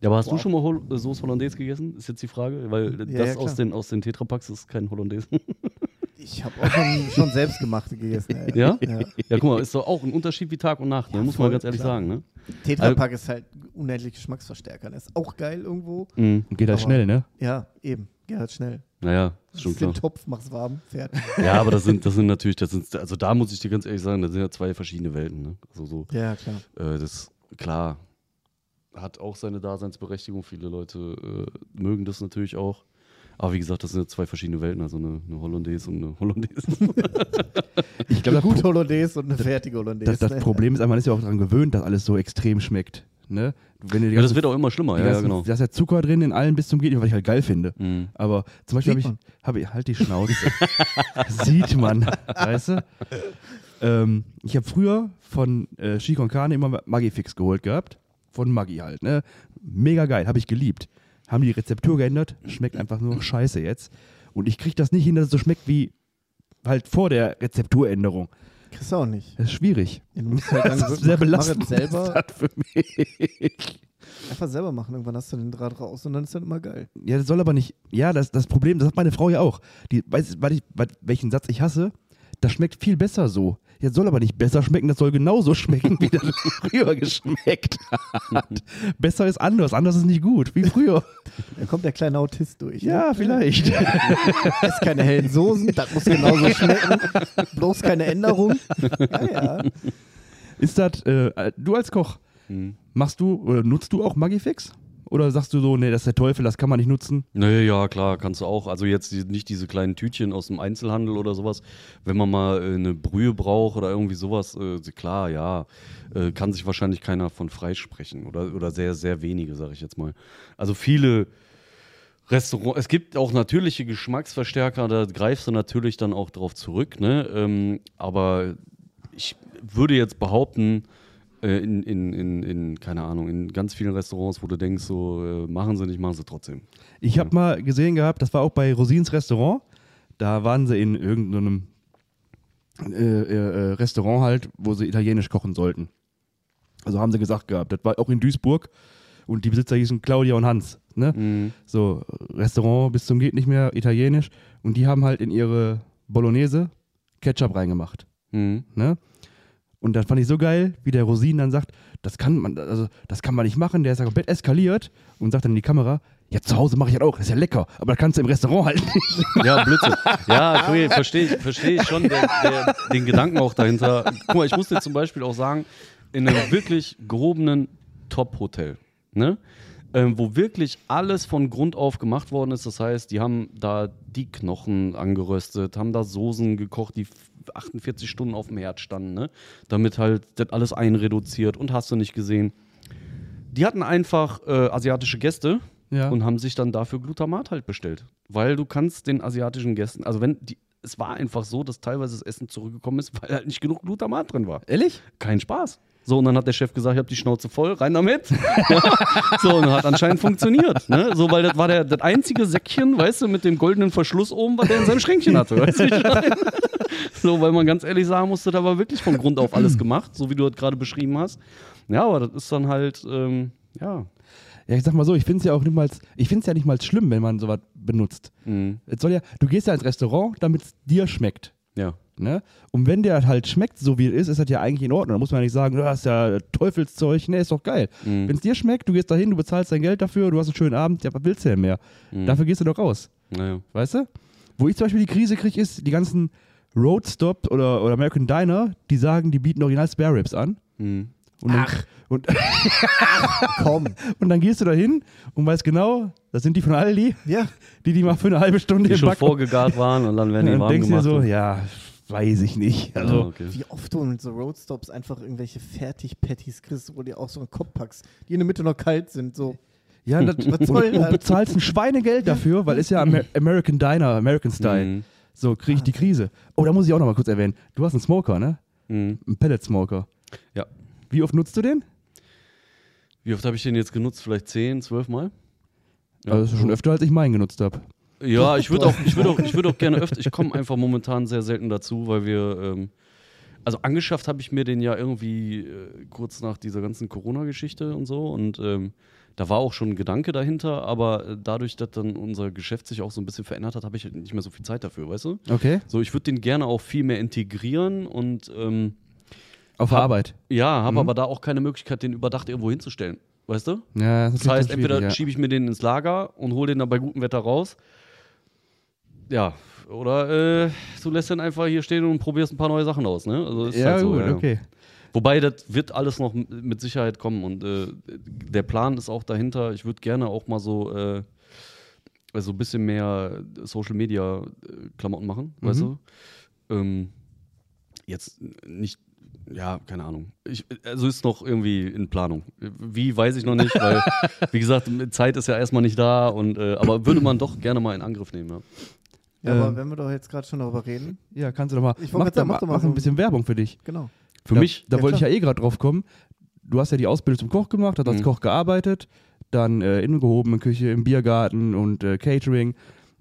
Ja, aber hast du Wow. schon mal Hol äh, Soße Hollandaise gegessen? Ist jetzt die Frage. Weil Ja, das ja, klar. aus, den, aus den Tetrapacks ist kein Hollandaise. (laughs) ich habe auch schon, schon selbstgemachte gegessen. Ja? ja. ja, guck mal, ist doch auch ein Unterschied wie Tag und Nacht. Ne? Ja, Muss man ganz ehrlich klar. sagen. Ne? Tetrapack ist halt unendlich Geschmacksverstärker. Das ist auch geil irgendwo. Mhm. Und geht halt schnell, ne? Ja, eben. Geht halt schnell. Naja, ist schon Ist den klar. Topf, mach's warm, fertig. Ja, aber das sind, das sind natürlich, das sind, also da muss ich dir ganz ehrlich sagen, das sind ja zwei verschiedene Welten. Ne? Also so, Ja, klar. äh, das, klar, hat auch seine Daseinsberechtigung. Viele Leute äh, mögen das natürlich auch. Aber wie gesagt, das sind ja zwei verschiedene Welten, also eine, eine Hollandaise und eine Hollandaise. (laughs) Ich glaube, Eine das, gute Pro Hollandaise und eine fertige Hollandaise. das, das ne? Problem ist man ist ja auch daran gewöhnt, dass alles so extrem schmeckt. Ne? Wenn ja, das wird auch immer schlimmer, ja, ja, genau. Da ist ja Zucker drin in allen bis zum Geht was ich halt geil finde. Mhm. Aber zum Beispiel habe ich, hab ich, halt die Schnauze. (laughs) Sieht man, weißt du? Ähm, ich habe früher von äh, Chicon Carne immer Maggi-Fix geholt gehabt. Von Maggi halt, ne? Mega geil, habe ich geliebt. Haben die Rezeptur geändert, schmeckt einfach nur scheiße jetzt. Und ich kriege das nicht hin, dass es so schmeckt wie halt vor der Rezepturänderung. Kriegst du auch nicht. Das ist schwierig. Ja, Du musst halt Das ist sehr belastend. selber, für mich. einfach selber machen. Irgendwann hast du den Draht raus und dann ist das immer geil. Ja, das soll aber nicht. Ja, das, das Problem, das hat meine Frau ja auch. Die weiß, weil ich, weil, welchen Satz ich hasse. Das schmeckt viel besser so. Jetzt soll aber nicht besser schmecken, das soll genauso schmecken, wie das (laughs) früher geschmeckt hat. besser ist anders, anders ist nicht gut, wie früher. Da kommt der kleine Autist durch. Ja, ne? vielleicht. (laughs) Ess keine hellen Soßen, das muss genauso schmecken. Bloß keine Änderung. Ja, ja. Ist das, äh, du als Koch, Mhm. machst du oder nutzt du auch Magifix? Oder sagst du so, nee, das ist der Teufel, das kann man nicht nutzen? Naja, ja, klar, kannst du auch. Also jetzt nicht diese kleinen Tütchen aus dem Einzelhandel oder sowas. Wenn man mal äh, eine Brühe braucht oder irgendwie sowas, äh, klar, ja, äh, kann sich wahrscheinlich keiner von freisprechen. Oder, oder sehr, sehr wenige, sage ich jetzt mal. Also viele Restaurants, es gibt auch natürliche Geschmacksverstärker, da greifst du natürlich dann auch drauf zurück, ne? Ähm, aber ich würde jetzt behaupten, äh, in, in, in, in, keine Ahnung, in ganz vielen Restaurants, wo du denkst, so, äh, machen sie nicht, machen sie trotzdem. Ich habe mal gesehen gehabt, das war auch bei Rosins Restaurant. Da waren sie in irgendeinem äh, äh, äh, Restaurant halt, wo sie italienisch kochen sollten. Also haben sie gesagt gehabt. Das war auch in Duisburg und die Besitzer hießen Claudia und Hans. Ne? Mhm. So, Restaurant bis zum geht nicht mehr, italienisch. Und die haben halt in ihre Bolognese Ketchup reingemacht. Mhm. Ne? Und das fand ich so geil, wie der Rosin dann sagt, das kann man, also das kann man nicht machen, der ist ja komplett eskaliert und sagt dann in die Kamera, ja, zu Hause mache ich das auch, das ist ja lecker, aber das kannst du im Restaurant halt nicht. Ja, Blödsinn. Ja, okay, verstehe ich, versteh ich schon der, den Gedanken auch dahinter. Guck mal, ich muss dir zum Beispiel auch sagen, in einem wirklich gehobenen Top-Hotel, ne? Ähm, wo wirklich alles von Grund auf gemacht worden ist. Das heißt, die haben da die Knochen angeröstet, haben da Soßen gekocht, die 48 Stunden auf dem Herd standen, ne? damit halt das alles einreduziert und hast du nicht gesehen. Die hatten einfach äh, asiatische Gäste, Ja. und haben sich dann dafür Glutamat halt bestellt. Weil du kannst den asiatischen Gästen, also wenn die, es war einfach so, dass teilweise das Essen zurückgekommen ist, (laughs) weil halt nicht genug Glutamat drin war. Ehrlich? Kein Spaß. So, und dann hat der Chef gesagt, ich habe die Schnauze voll, rein damit. ja. (laughs) So, und hat anscheinend funktioniert. Ne? So, weil das war der, das einzige Säckchen, weißt du, mit dem goldenen Verschluss oben, was der in seinem Schränkchen hatte. Weißt du? (laughs) So, weil man ganz ehrlich sagen musste, da war wirklich von Grund auf alles gemacht, so wie du das gerade beschrieben hast. Ja, aber das ist dann halt, ähm, ja. Ja, ich sag mal so, ich finde es ja auch nicht mal, ich finde es ja nicht mal schlimm, wenn man sowas benutzt. Mhm. Es soll ja, du gehst ja ins Restaurant, damit es dir schmeckt. Ja. Ne? Und wenn der halt schmeckt, so wie es ist, ist das ja eigentlich in Ordnung. Da muss man ja nicht sagen, das ist ja Teufelszeug. Ne, ist doch geil. Mhm. Wenn es dir schmeckt, du gehst dahin, du bezahlst dein Geld dafür, du hast einen schönen Abend, ja, was willst du denn mehr? Mhm. Dafür gehst du doch raus. Naja. Weißt du? Wo ich zum Beispiel die Krise kriege, ist die ganzen Roadstop oder, oder American Diner, die sagen, die bieten original Spare Ribs an. Mhm. Und dann, Ach. (laughs) Und, Komm. (laughs) und dann gehst du da hin und weißt genau, das sind die von Aldi, Ja. die die mal für eine halbe Stunde Die schon vorgegart waren und dann werden die dann warm denkst du dir gemacht. so, und- ja, weiß ich nicht. Also, Ja, okay. Wie oft du mit so Roadstops einfach irgendwelche Fertig-Patties kriegst, wo du dir auch so einen Kopf packst, die in der Mitte noch kalt sind. So. Ja, das, Was soll und, und bezahlst ein Schweinegeld dafür, weil ist ja Amer American Diner, American Style. Mhm. So kriege ich die Krise. Oh, da muss ich auch noch mal kurz erwähnen. Du hast einen Smoker, ne? Mhm. Einen Pellet Smoker. Ja. Wie oft nutzt du den? Wie oft habe ich den jetzt genutzt? Vielleicht 10, 12 Mal? Ja. Also das ist schon öfter, als ich meinen genutzt habe. Ja, (laughs) ich würde auch, ich würd auch, ich würd auch gerne öfter. Ich komme einfach momentan sehr selten dazu, weil wir. Ähm, also angeschafft habe ich mir den ja irgendwie äh, kurz nach dieser ganzen Corona-Geschichte und so. Und ähm, da war auch schon ein Gedanke dahinter, aber äh, dadurch, dass dann unser Geschäft sich auch so ein bisschen verändert hat, habe ich nicht mehr so viel Zeit dafür, weißt du? Okay. So, ich würde den gerne auch viel mehr integrieren und ähm, Auf Hab- Arbeit. ja, habe Mhm. aber da auch keine Möglichkeit, den überdacht irgendwo hinzustellen. Weißt du? Ja, Das heißt, entweder schiebe ich mir den ins Lager und hole den dann bei gutem Wetter raus. Ja, oder äh, du lässt den einfach hier stehen und probierst ein paar neue Sachen aus. Ne? Also ist Ja, halt so, gut, ja. okay. Wobei, das wird alles noch mit Sicherheit kommen und äh, der Plan ist auch dahinter. Ich würde gerne auch mal so, äh, so ein bisschen mehr Social Media äh, Klamotten machen, weißt Mhm. du? Ähm, jetzt nicht, ja, keine Ahnung. Ich, also ist noch irgendwie in Planung. Wie, weiß ich noch nicht, weil, (laughs) wie gesagt, Zeit ist ja erstmal nicht da und, äh, aber würde man doch gerne mal in Angriff nehmen, ja. Ja, Ähm. aber wenn wir doch jetzt gerade schon darüber reden, Ja, kannst du doch mal. Ich wollte mach, da mach doch mal mach so ein bisschen Werbung für dich. genau. Für da, mich, Da Ja, wollte ich ja eh gerade drauf kommen. Du hast ja die Ausbildung zum Koch gemacht, hast als Mhm. Koch gearbeitet, dann äh, in der gehobenen Küche, im Biergarten und äh, Catering.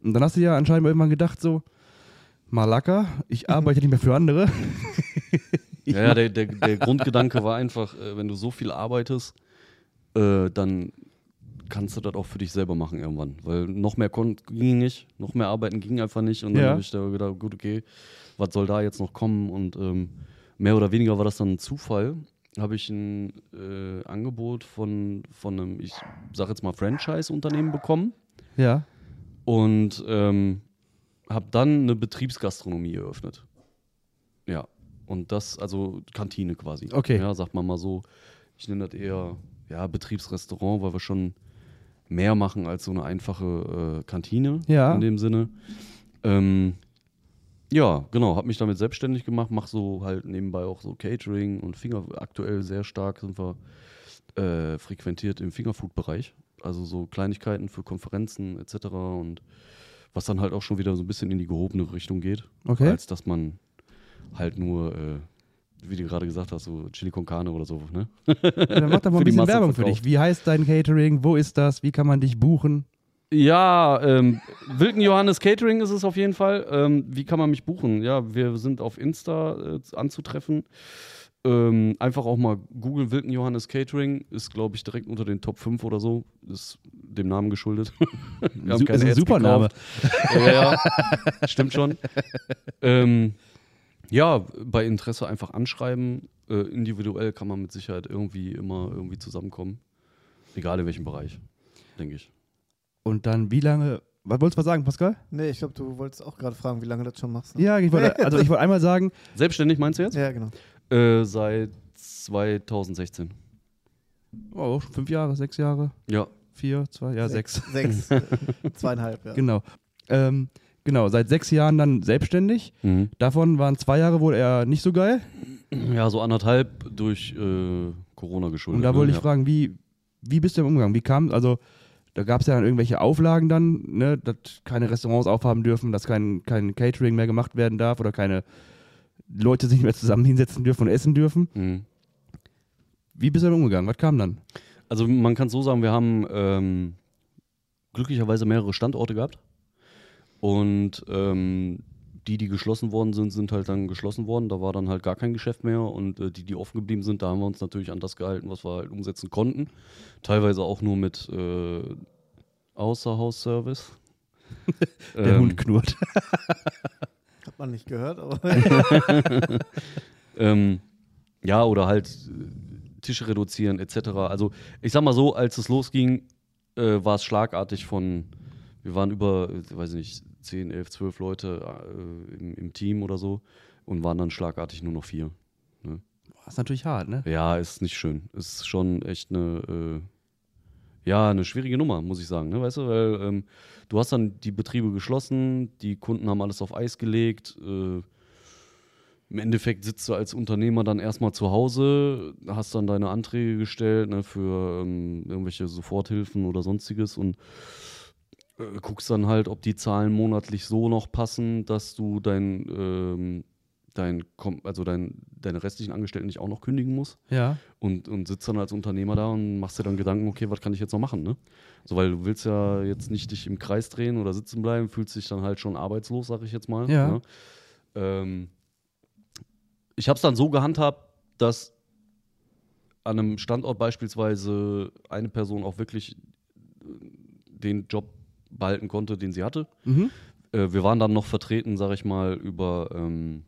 Und dann hast du ja anscheinend irgendwann gedacht, so, Malaka, ich arbeite nicht mehr für andere. (laughs) Ja, ja der, der, der Grundgedanke war einfach, äh, wenn du so viel arbeitest, äh, dann kannst du das auch für dich selber machen irgendwann. Weil noch mehr kon ging nicht, noch mehr arbeiten ging einfach nicht. Und dann Ja. habe ich da gedacht, gut, okay, was soll da jetzt noch kommen? Und ähm, mehr oder weniger war das dann ein Zufall. Habe ich ein äh, Angebot von, von einem, ich sage jetzt mal, Franchise-Unternehmen bekommen Ja. und ähm, habe dann eine Betriebsgastronomie eröffnet. Ja, und das, also Kantine quasi. Okay. Ja, sagt man mal so. Ich nenne das eher ja, Betriebsrestaurant, weil wir schon mehr machen als so eine einfache äh, Kantine Ja. in dem Sinne. Ähm, ja, genau, habe mich damit selbstständig gemacht, mache so halt nebenbei auch so Catering und Finger. Aktuell sehr stark sind wir äh, frequentiert im Fingerfood-Bereich. Also so Kleinigkeiten für Konferenzen etc. Und was dann halt auch schon wieder so ein bisschen in die gehobene Richtung geht. Okay. Als dass man halt nur, äh, wie du gerade gesagt hast, so Chili con Carne oder so, ne? Dann mach doch mal (laughs) Für ein bisschen Werbung für verkauft. dich. Wie heißt dein Catering? Wo ist das? Wie kann man dich buchen? Ja, ähm, Wilken Johannes Catering ist es auf jeden Fall. Ähm, wie kann man mich buchen? Ja, wir sind auf Insta äh, anzutreffen. Ähm, einfach auch mal Google Wilken Johannes Catering. Ist, glaube ich, direkt unter den Top 5 oder so. Ist dem Namen geschuldet. (laughs) wir haben keine ist ein Ads super Name. gekauft. Ja, ja, stimmt schon. (laughs) ähm, Ja, bei Interesse einfach anschreiben. Äh, individuell kann man mit Sicherheit irgendwie immer irgendwie zusammenkommen. Egal in welchem Bereich, denke ich. Und dann, wie lange, was wolltest du was sagen, Pascal? Nee, ich glaube, du wolltest auch gerade fragen, wie lange du das schon machst. Ne? Ja, ich wollte, also ich wollte einmal sagen, Selbstständig meinst du jetzt? Ja, genau. Äh, seit 2016. oh, schon fünf Jahre, sechs Jahre, Ja. vier, zwei, ja, sechs. Sechs. äh, (laughs) zweieinhalb, ja. Genau. Ähm, genau, seit sechs Jahren dann selbstständig. Davon waren zwei Jahre wohl eher nicht so geil. Ja, so anderthalb durch äh, Corona geschuldet. Und da ne? wollte ich ja. fragen, wie, wie bist du im Umgang? Wie kam, also da gab es ja dann irgendwelche Auflagen dann, ne, dass keine Restaurants aufhaben dürfen, dass kein, kein Catering mehr gemacht werden darf oder keine Leute sich mehr zusammen hinsetzen dürfen und essen dürfen. Mhm. Wie bist du damit umgegangen? Was kam dann? Also man kann es so sagen, wir haben ähm, glücklicherweise mehrere Standorte gehabt. Und ähm, die, die geschlossen worden sind, sind halt dann geschlossen worden. Da war dann halt gar kein Geschäft mehr. Und äh, die, die offen geblieben sind, da haben wir uns natürlich an das gehalten, was wir halt umsetzen konnten. Teilweise auch nur mit äh, Außerhausservice. (laughs) Der Ähm, Hund knurrt. (laughs) Hat man nicht gehört, aber (laughs) Ähm, ja, oder halt äh, Tische reduzieren etc. Also ich sag mal so, als es losging, äh, war es schlagartig von, wir waren über, weiß ich nicht, 10, 11, 12 Leute äh, im, im Team oder so und waren dann schlagartig nur noch vier. Das ist natürlich hart, ne? Ja, ist nicht schön. Ist schon echt eine, äh, ja, eine schwierige Nummer, muss ich sagen. Ne? Weißt du, weil ähm, du hast dann die Betriebe geschlossen, die Kunden haben alles auf Eis gelegt. Äh, Im Endeffekt sitzt du als Unternehmer dann erstmal zu Hause, hast dann deine Anträge gestellt ne, für ähm, irgendwelche Soforthilfen oder sonstiges und äh, guckst dann halt, ob die Zahlen monatlich so noch passen, dass du dein, ähm, dein, also dein, deine restlichen Angestellten nicht auch noch kündigen musst Ja. und, und sitzt dann als Unternehmer da und machst dir dann Gedanken, okay, was kann ich jetzt noch machen, ne? So, weil du willst ja jetzt nicht dich im Kreis drehen oder sitzen bleiben, fühlst dich dann halt schon arbeitslos, sag ich jetzt mal. Ja. Ne? Ähm, ich habe es dann so gehandhabt, dass an einem Standort beispielsweise eine Person auch wirklich äh, den Job behalten konnte, den sie hatte. Mhm. Äh, wir waren dann noch vertreten, sag ich mal, über ähm,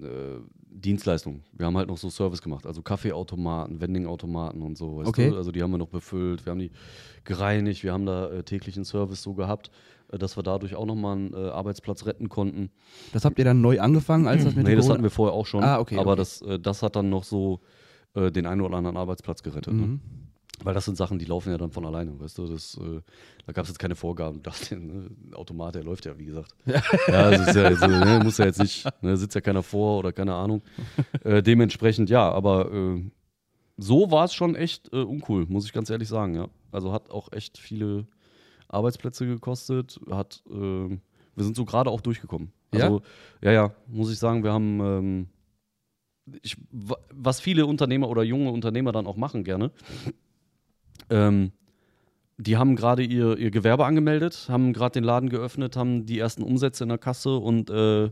äh, Dienstleistungen. Wir haben halt noch so Service gemacht, also Kaffeeautomaten, Vendingautomaten und so. Weißt Okay. du? Also die haben wir noch befüllt, wir haben die gereinigt, wir haben da äh, täglichen Service so gehabt, äh, dass wir dadurch auch nochmal einen äh, Arbeitsplatz retten konnten. Das habt ihr dann neu angefangen, als das mit nee, das hatten wir vorher auch schon, Ah, okay, aber okay. Das, äh, das hat dann noch so äh, den einen oder anderen Arbeitsplatz gerettet. Ne? Weil das sind Sachen, die laufen ja dann von alleine, weißt du? Das, äh, da gab es jetzt keine Vorgaben. (laughs) Das, ne, Automat, der läuft ja, wie gesagt. Ja, also ist ja, also, ne, muss ja jetzt nicht, ne, sitzt ja keiner vor oder keine Ahnung. (laughs) Äh, dementsprechend ja, aber äh, so war es schon echt äh, uncool, muss ich ganz ehrlich sagen, ja. Also hat auch echt viele Arbeitsplätze gekostet, hat, äh, wir sind so gerade auch durchgekommen. Also, ja, ja, muss ich sagen, wir haben, ähm, ich, wa- was viele Unternehmer oder junge Unternehmer dann auch machen gerne, ähm, die haben gerade ihr, ihr Gewerbe angemeldet, haben gerade den Laden geöffnet, haben die ersten Umsätze in der Kasse und äh,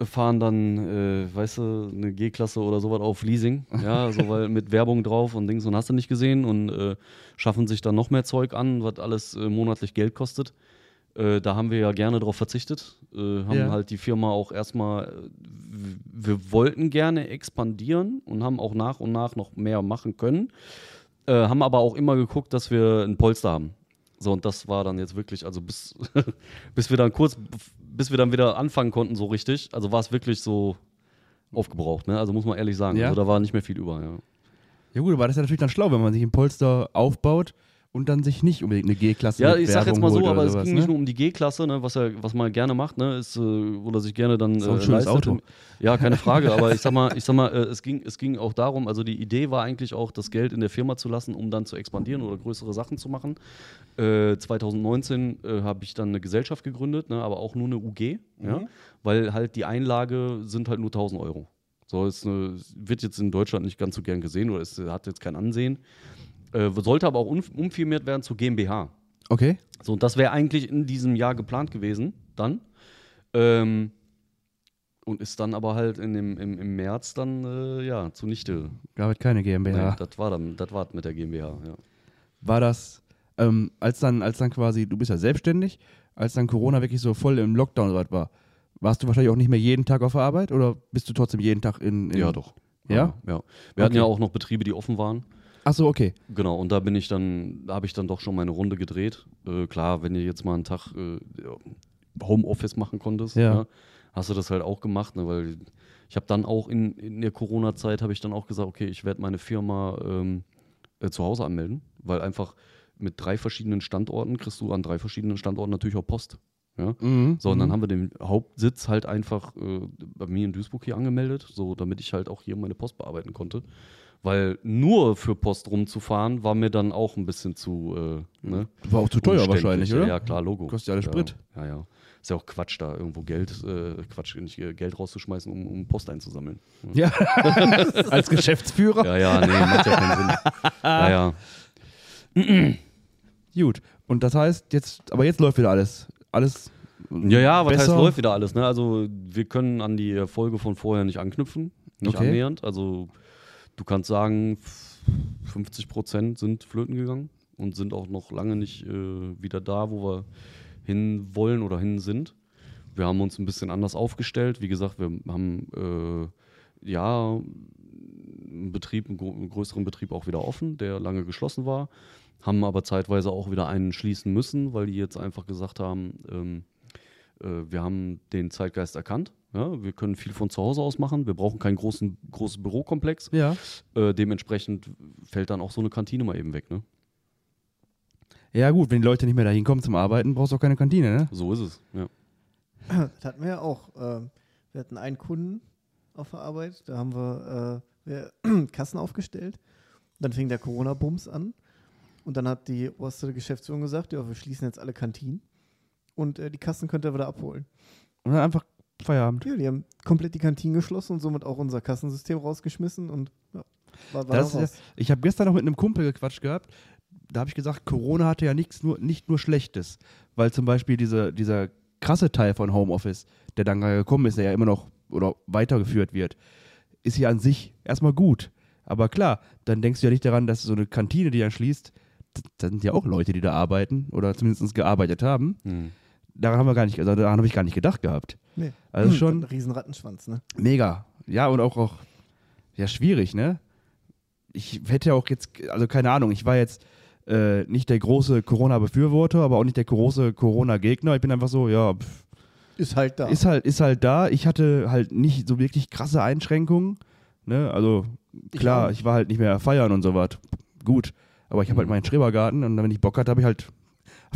fahren dann, äh, weißt du, eine G-Klasse oder sowas auf Leasing, ja, so (laughs) weil mit Werbung drauf und Dings und hast du nicht gesehen und äh, schaffen sich dann noch mehr Zeug an, was alles äh, monatlich Geld kostet. Äh, da haben wir ja gerne drauf verzichtet, äh, haben Ja. halt die Firma auch erstmal, äh, wir wollten gerne expandieren und haben auch nach und nach noch mehr machen können, äh, haben aber auch immer geguckt, dass wir ein Polster haben. So, und das war dann jetzt wirklich, also bis, (laughs) bis wir dann kurz, bis wir dann wieder anfangen konnten, so richtig, also war es wirklich so aufgebraucht, ne? Also muss man ehrlich sagen. Ja. Also da war nicht mehr viel über, ja. Ja gut, aber das ist ja natürlich dann schlau, wenn man sich ein Polster aufbaut und dann sich nicht unbedingt eine G-Klasse Ja, ich sag jetzt mal so, holt aber oder es sowas, ging ne? nicht nur um die G-Klasse, ne, was, er, was man gerne macht, ne, ist, äh, oder sich gerne dann. Ist auch ein äh, schönes leistet. Auto. Ja, keine Frage, aber ich sag mal, ich sag mal äh, es, ging, es ging auch darum, also die Idee war eigentlich auch, das Geld in der Firma zu lassen, um dann zu expandieren oder größere Sachen zu machen. Äh, 2019 äh, habe ich dann eine Gesellschaft gegründet, ne, aber auch nur eine UG, ja, weil halt die Einlage sind halt nur 1000 Euro. So ist eine, wird jetzt in Deutschland nicht ganz so gern gesehen oder ist, hat jetzt kein Ansehen. Äh, sollte aber auch um, umfirmiert werden zur GmbH. Okay. So, und das wäre eigentlich in diesem Jahr geplant gewesen, dann. Ähm, und ist dann aber halt in dem, im, im März dann, äh, ja, zunichte. Gab es keine GmbH. Nee, das war dann, das war mit der GmbH, ja. War das, ähm, als dann, als dann quasi, du bist ja selbstständig, als dann Corona wirklich so voll im Lockdown war, warst du wahrscheinlich auch nicht mehr jeden Tag auf der Arbeit oder bist du trotzdem jeden Tag in. in Ja, doch. Ja? Ja. Wir hatten Okay. ja auch noch Betriebe, die offen waren. Ach so, okay. Genau, und da bin ich dann, da habe ich dann doch schon meine Runde gedreht. Äh, klar, wenn du jetzt mal einen Tag äh, ja, Homeoffice machen konntest, Ja. hast du das halt auch gemacht, ne? weil ich habe dann auch in, in der Corona-Zeit habe ich dann auch gesagt, okay, ich werde meine Firma ähm, äh, zu Hause anmelden, weil einfach mit drei verschiedenen Standorten kriegst du an drei verschiedenen Standorten natürlich auch Post. Ja? Mhm. So, und dann haben wir den Hauptsitz halt einfach äh, bei mir in Duisburg hier angemeldet, so damit ich halt auch hier meine Post bearbeiten konnte. Weil nur für Post rumzufahren war mir dann auch ein bisschen zu. Äh, ne? War auch zu teuer wahrscheinlich, oder? Ja, klar, Logo. Kostet ja alles Sprit. Ja, ja. Ist ja auch Quatsch, da irgendwo Geld, äh, Quatsch, nicht äh, Geld rauszuschmeißen, um, um Post einzusammeln. Ja. (laughs) Als Geschäftsführer. Ja, ja, nee, macht ja keinen Sinn. Ja, ja. (clears throat) Gut. Und das heißt, jetzt, aber jetzt läuft wieder alles. Alles. Ja, ja, was besser. heißt läuft wieder alles, ne? Also wir können an die Erfolge von vorher nicht anknüpfen, nicht Okay. annähernd. Also du kannst sagen, f- 50 Prozent sind flöten gegangen und sind auch noch lange nicht äh, wieder da, wo wir hin wollen oder hin sind. Wir haben uns ein bisschen anders aufgestellt. Wie gesagt, wir haben äh, ja einen Betrieb, einen, größeren Betrieb auch wieder offen, der lange geschlossen war. Haben aber zeitweise auch wieder einen schließen müssen, weil die jetzt einfach gesagt haben, ähm, äh, wir haben den Zeitgeist erkannt. Ja, wir können viel von zu Hause aus machen. Wir brauchen keinen großen großen Bürokomplex. Ja. Äh, dementsprechend fällt dann auch so eine Kantine mal eben weg. Ne? Ja, gut, wenn die Leute nicht mehr dahin kommen zum Arbeiten, brauchst du auch keine Kantine, ne? So ist es. Ja. Das hatten wir ja auch. Ähm, wir hatten einen Kunden auf der Arbeit, da haben wir, äh, wir (clears throat) Kassen aufgestellt. Dann fing der Corona-Bums an. Und dann hat die oberste Geschäftsführung gesagt, ja, wir schließen jetzt alle Kantinen. Und äh, die Kassen könnt ihr wieder abholen. Und dann einfach Feierabend. Ja, die haben komplett die Kantinen geschlossen und somit auch unser Kassensystem rausgeschmissen und ja, war, war Das ist ich habe gestern noch mit einem Kumpel gequatscht gehabt. Da habe ich gesagt, Corona hatte ja nichts nur, nicht nur Schlechtes. Weil zum Beispiel diese, dieser krasse Teil von Homeoffice, der dann gekommen ist, der ja immer noch oder weitergeführt wird, ist ja an sich erstmal gut. Aber klar, dann denkst du ja nicht daran, dass so eine Kantine, die dann schließt, da sind ja auch Leute, die da arbeiten oder zumindest gearbeitet haben. Hm. Daran haben wir gar nicht, also daran habe ich gar nicht gedacht gehabt. Nee. Also Hm, schon Ein riesen Rattenschwanz, ne? Mega. Ja, und auch, auch ja, schwierig, ne? Ich hätte auch jetzt, also keine Ahnung, ich war jetzt äh, nicht der große Corona-Befürworter, aber auch nicht der große Corona-Gegner. Ich bin einfach so, ja, pff, Ist halt da. ist halt, ist halt da. Ich hatte halt nicht so wirklich krasse Einschränkungen. Ne? Also Ich klar, auch. ich, war halt nicht mehr feiern und so was. Gut. Aber ich habe halt Mhm. meinen Schrebergarten und wenn ich Bock hatte, habe ich halt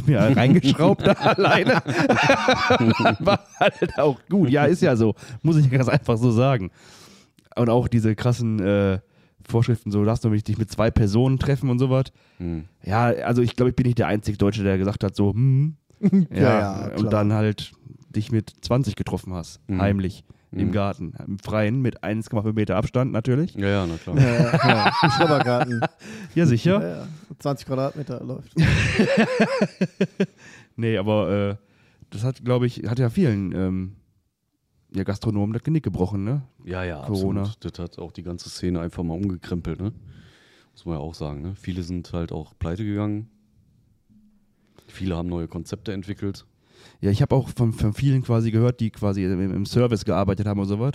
mir reingeschraubt da (laughs) alleine. (laughs) war halt auch gut. Ja, ist ja so. Muss ich ganz einfach so sagen. Und auch diese krassen äh, Vorschriften, so darfst du mich dich mit zwei Personen treffen und sowas. Hm. Ja, also ich glaube, ich bin nicht der einzige Deutsche, der gesagt hat, so, hm, (laughs) ja, Ja, ja, und dann halt dich mit 20 getroffen hast, Mhm. heimlich, im Mhm. Garten, im Freien, mit 1,5 Meter Abstand natürlich. Ja, ja, na klar. Ja, ja, ja. Im Schrebergarten. (laughs) Ja, sicher. Ja, ja. 20 Quadratmeter läuft. (laughs) Nee, aber äh, das hat, glaube ich, hat ja vielen ähm, ja, Gastronomen das Genick gebrochen, ne? Ja, ja, Corona. absolut. Das hat auch die ganze Szene einfach mal umgekrempelt, ne? Muss man ja auch sagen, ne? Viele sind halt auch pleite gegangen. Viele haben neue Konzepte entwickelt. Ja, ich habe auch von, von vielen quasi gehört, die quasi im, im Service gearbeitet haben und sowas,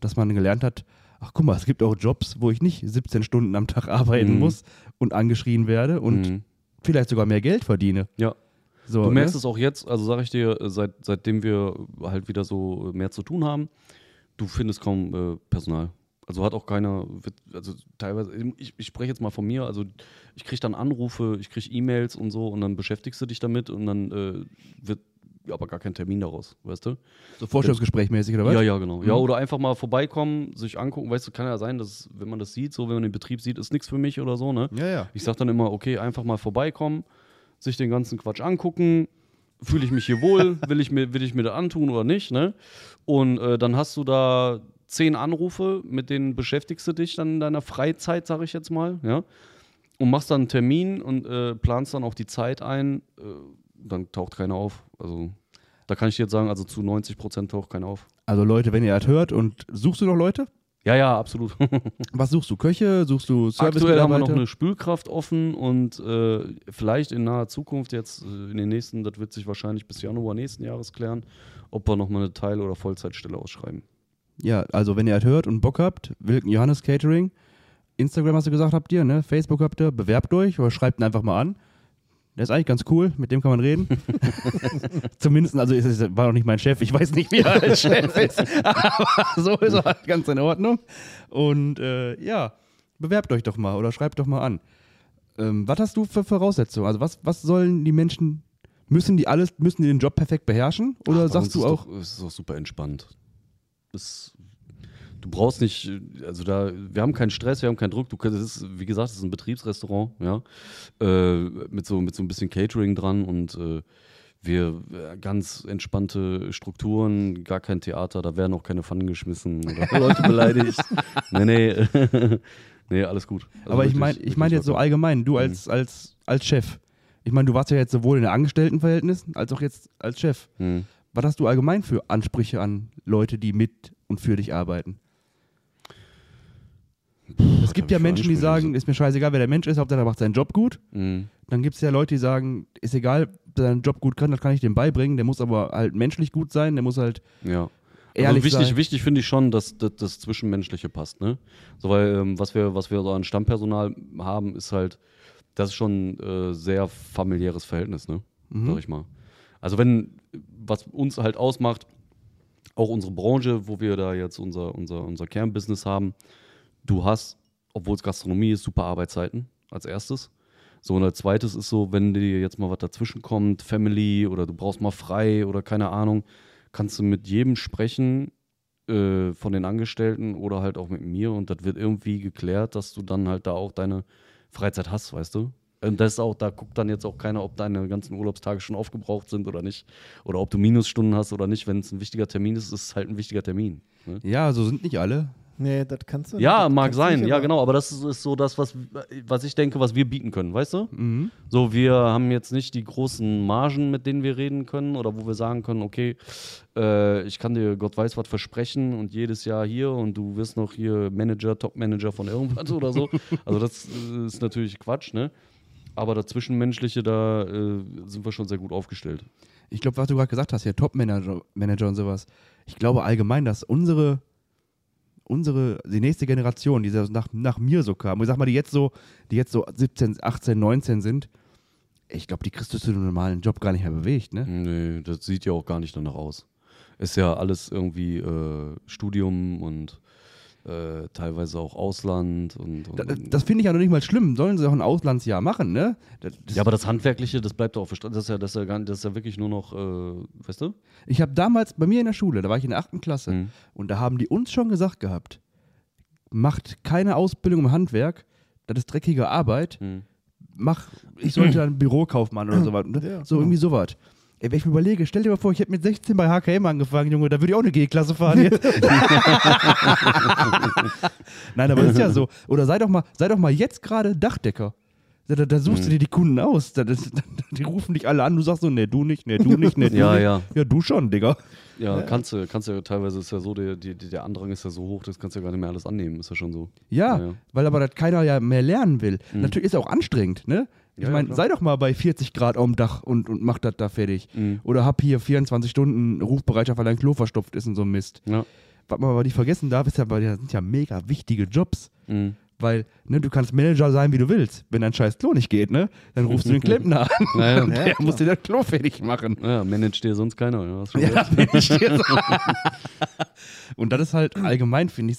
dass man gelernt hat, ach guck mal, es gibt auch Jobs, wo ich nicht 17 Stunden am Tag (laughs) arbeiten Mhm. muss und angeschrien werde und Mhm. vielleicht sogar mehr Geld verdiene. Ja. So, Du merkst ne? es auch jetzt, also sage ich dir, seit, seitdem wir halt wieder so mehr zu tun haben, du findest kaum äh, Personal. Also hat auch keiner, also teilweise, ich, ich spreche jetzt mal von mir, also ich kriege dann Anrufe, ich kriege E-Mails und so und dann beschäftigst du dich damit und dann äh, wird aber gar kein Termin daraus, weißt du? So Vorstellungsgespräch mäßig, oder was? Ja, ja, genau. Ja, Mhm. oder einfach mal vorbeikommen, sich angucken, weißt du, kann ja sein, dass, wenn man das sieht, so, wenn man den Betrieb sieht, ist nichts für mich oder so, ne? Ja, ja. Ich sag dann immer, okay, einfach mal vorbeikommen, sich den ganzen Quatsch angucken, fühle ich mich hier wohl, (laughs) will ich mir, will ich mir das antun oder nicht, ne? Und äh, dann hast du da zehn Anrufe, mit denen beschäftigst du dich dann in deiner Freizeit, sag ich jetzt mal, ja? Und machst dann einen Termin und äh, planst dann auch die Zeit ein, äh, dann taucht keiner auf. Also da kann ich dir jetzt sagen, also zu 90 Prozent taucht keiner auf. Also Leute, wenn ihr das hört und suchst du noch Leute? Ja, ja, absolut. (laughs) Was suchst du? Köche? Suchst du Service? Aktuell haben wir noch eine Spülkraft offen und äh, vielleicht in naher Zukunft, jetzt äh, in den nächsten, das wird sich wahrscheinlich bis Januar nächsten Jahres klären, ob wir nochmal eine Teil- oder Vollzeitstelle ausschreiben. Ja, also wenn ihr halt hört und Bock habt, Wilken Johannes Catering, Instagram hast du gesagt, habt ihr, ne? Facebook habt ihr, bewerbt euch oder schreibt ihn einfach mal an. Der ist eigentlich ganz cool, mit dem kann man reden. (laughs) Zumindest, also ist, es war noch nicht mein Chef, ich weiß nicht, wie er als Chef ist, (laughs) aber so ist er halt ganz in Ordnung. Und äh, ja, bewerbt euch doch mal oder schreibt doch mal an. Ähm, was hast du für Voraussetzungen? Also was, was sollen die Menschen, müssen die alles, müssen die den Job perfekt beherrschen? Oder Ach, sagst du ist auch, Doch, es ist doch super entspannt. Das, du brauchst nicht, also da, wir haben keinen Stress, wir haben keinen Druck. Du kannst, es ist, wie gesagt, es ist ein Betriebsrestaurant, ja, äh, mit so mit so ein bisschen Catering dran und äh, wir äh, ganz entspannte Strukturen, gar kein Theater, da werden auch keine Pfannen geschmissen oder (laughs) Leute beleidigt. nee, nee. (laughs) nee, alles gut. Also aber ich meine ich mein jetzt so allgemein, du als, als, als Chef. Ich meine, du warst ja jetzt sowohl in Angestelltenverhältnissen als auch jetzt als Chef. Hm. Was hast du allgemein für Ansprüche an Leute, die mit und für dich arbeiten? Es gibt ja Menschen, die sagen, ist mir scheißegal, wer der Mensch ist, Hauptsache er macht seinen Job gut. Hm. Dann gibt es ja Leute, die sagen, ist egal, der seinen Job gut kann, das kann ich dem beibringen. Der muss aber halt menschlich gut sein, der muss halt Ja. ehrlich also wichtig, sein. wichtig finde ich schon, dass, dass das Zwischenmenschliche passt, ne? So, weil ähm, was wir, was wir so an Stammpersonal haben, ist halt, das ist schon äh, sehr familiäres Verhältnis, ne? Mhm. Sag ich mal. Also wenn, was uns halt ausmacht, auch unsere Branche, wo wir da jetzt unser, unser, unser Kernbusiness haben, du hast, obwohl es Gastronomie ist, super Arbeitszeiten als erstes. So, und als zweites ist so, wenn dir jetzt mal was dazwischen kommt, Family oder du brauchst mal frei oder keine Ahnung, kannst du mit jedem sprechen äh, von den Angestellten oder halt auch mit mir und das wird irgendwie geklärt, dass du dann halt da auch deine Freizeit hast, weißt du? Und das ist auch, da guckt dann jetzt auch keiner, ob deine ganzen Urlaubstage schon aufgebraucht sind oder nicht. Oder ob du Minusstunden hast oder nicht. Wenn es ein wichtiger Termin ist, ist es halt ein wichtiger Termin. Ne? Ja, so sind nicht alle. Nee, das kannst du Ja, das mag sein, nicht, ja genau, aber das ist, ist so das, was, was ich denke, was wir bieten können, weißt du? Mhm. So, wir haben jetzt nicht die großen Margen, mit denen wir reden können oder wo wir sagen können, okay, äh, ich kann dir Gott weiß was versprechen und jedes Jahr hier und du wirst noch hier Manager, Top-Manager von irgendwas (laughs) oder so. Also das äh, ist natürlich Quatsch, ne? Aber das Zwischenmenschliche, da äh, sind wir schon sehr gut aufgestellt. Ich glaube, was du gerade gesagt hast, hier Top-Manager Manager und sowas. Ich glaube allgemein, dass unsere, unsere, die nächste Generation, die nach, nach mir so kam, ich sag mal, die jetzt so, die jetzt so 17, 18, 19 sind, ich glaube, die kriegst du zu einem normalen Job gar nicht mehr bewegt, ne? Nee, das sieht ja auch gar nicht danach aus. Ist ja alles irgendwie äh, Studium und äh, teilweise auch Ausland und, und Da- Das finde ich ja noch nicht mal schlimm. Sollen sie auch ein Auslandsjahr machen, ne? Das, das, Ja, aber das Handwerkliche, das bleibt doch auf der Straße. Das ist ja, das ist ja, gar, das ist ja wirklich nur noch, äh, weißt du? ich habe damals bei mir in der Schule, da war ich in der achten Klasse, Mhm. und da haben die uns schon gesagt gehabt, macht keine Ausbildung im Handwerk, das ist dreckige Arbeit, Mhm. mach, ich sollte (clears throat) dann Bürokaufmann oder sowas. ne? Ja, so irgendwie sowas. Ey, wenn ich mir überlege, stell dir mal vor, ich hätte mit 16 bei HKM angefangen, Junge, da würde ich auch eine G-Klasse fahren jetzt. (laughs) Nein, aber ist ja so. Oder sei doch mal, sei doch mal jetzt gerade Dachdecker. Da, da, da suchst Mhm. du dir die Kunden aus. Da, das, (laughs) die rufen dich alle an, du sagst so, nee, du nicht, nee, du nicht, nee, du (laughs) Ja, nicht. ja. Ja, du schon, Digga. Ja, kannst du, kannst du, teilweise ist ja so, der, die- der Andrang ist ja so hoch, das kannst du ja gar nicht mehr alles annehmen, ist ja schon so. Ja, Ja, ja. weil aber das keiner ja mehr lernen will. Natürlich ist es auch anstrengend, ne? Ich Ja, ja, meine, klar. sei doch mal bei 40 Grad auf dem Dach und, und mach das da fertig. Mhm. Oder hab hier 24 Stunden Rufbereitschaft, weil dein Klo verstopft ist und so ein Mist. Ja. Was man aber nicht vergessen darf, ist ja, weil das sind ja mega wichtige Jobs. Mhm. Weil, ne, du kannst Manager sein, wie du willst. Wenn dein scheiß Klo nicht geht, ne, dann rufst du den (laughs) Klempner an. Naja, (laughs) der muss dir das Klo fertig machen. ja, managt dir sonst keiner. Ja, hast schon Ja, ich dir so. (laughs) Und das ist halt allgemein, finde ich,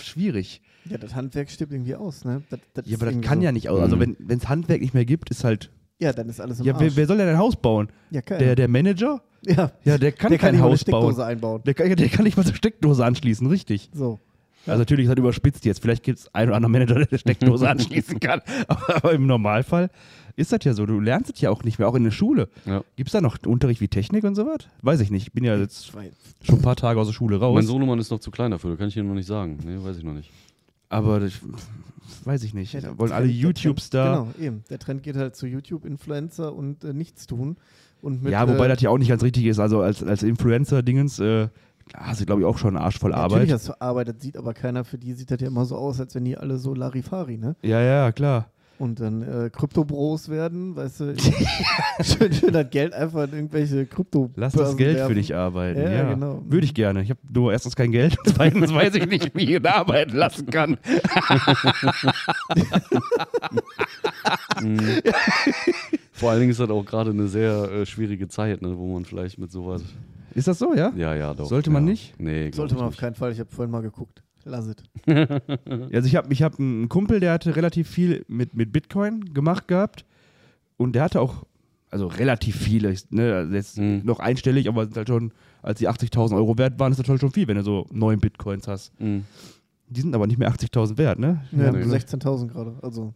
schwierig. Ja, das Handwerk stirbt irgendwie aus, ne? Das, das Ja, aber das kann so. ja nicht aus. Also, Mhm. wenn es Handwerk nicht mehr gibt, ist halt. Ja, dann ist alles im Ja, wer, Arsch. wer soll denn ein Haus bauen? ja, keiner. Der, der Manager? ja, Ja, der kann der kann kein nicht mal eine Haus bauen. Steckdose einbauen. Der kann, der kann nicht mal zur Steckdose anschließen, richtig. So. Also natürlich ist das überspitzt jetzt. Vielleicht gibt es einen oder anderen Manager, der eine Steckdose (laughs) anschließen kann. Aber, im Normalfall ist das ja so. Du lernst es ja auch nicht mehr, auch in der Schule. Ja. Gibt es da noch Unterricht wie Technik und sowas? Weiß ich nicht. Ich bin ja jetzt schon ein paar Tage aus der Schule raus. Mein Sohnemann ist noch zu klein dafür, kann ich Ihnen noch nicht sagen. Nee, weiß ich noch nicht. Aber das, weiß ich nicht. Ja, wollen Trend- alle YouTube-Star. Genau, eben. Der Trend geht halt zu YouTube-Influencer und äh, nichts tun. Und mit, Ja, wobei äh, das ja auch nicht ganz richtig ist. Also als, als Influencer-Dingens, äh, hast du, glaube ich, auch schon einen Arsch voll Natürlich Arbeit. hast du Arbeit, das sieht aber keiner, für die sieht das ja immer so aus, als wenn die alle so Larifari, ne? Ja, ja, klar. Und dann äh, Kryptobros werden, weißt du, (laughs) schön, schön das Geld einfach in irgendwelche Krypto. Lass das Geld für dich arbeiten. Ja, Ja, genau. Würde ich gerne. Ich habe nur erstens kein Geld, zweitens weiß ich nicht, wie ich ihn arbeiten lassen kann. Mhm. (laughs) Vor allen Dingen ist das auch gerade eine sehr äh, schwierige Zeit, ne, wo man vielleicht mit sowas. Ist das so, ja? Ja, ja, doch. Sollte man ja. nicht? Nee, Sollte man auf nicht. keinen Fall. Ich habe vorhin mal geguckt. Lass es. (laughs) Also ich habe ich hab einen Kumpel, der hatte relativ viel mit, mit Bitcoin gemacht gehabt und der hatte auch, also relativ viele, ne, also jetzt Mhm. noch einstellig, aber sind halt schon, als die 80.000 Euro wert waren, ist das halt schon viel, wenn du so neun Bitcoins hast. Mhm. Die sind aber nicht mehr 80.000 wert, ne? Ja, nee. 16.000 gerade. Also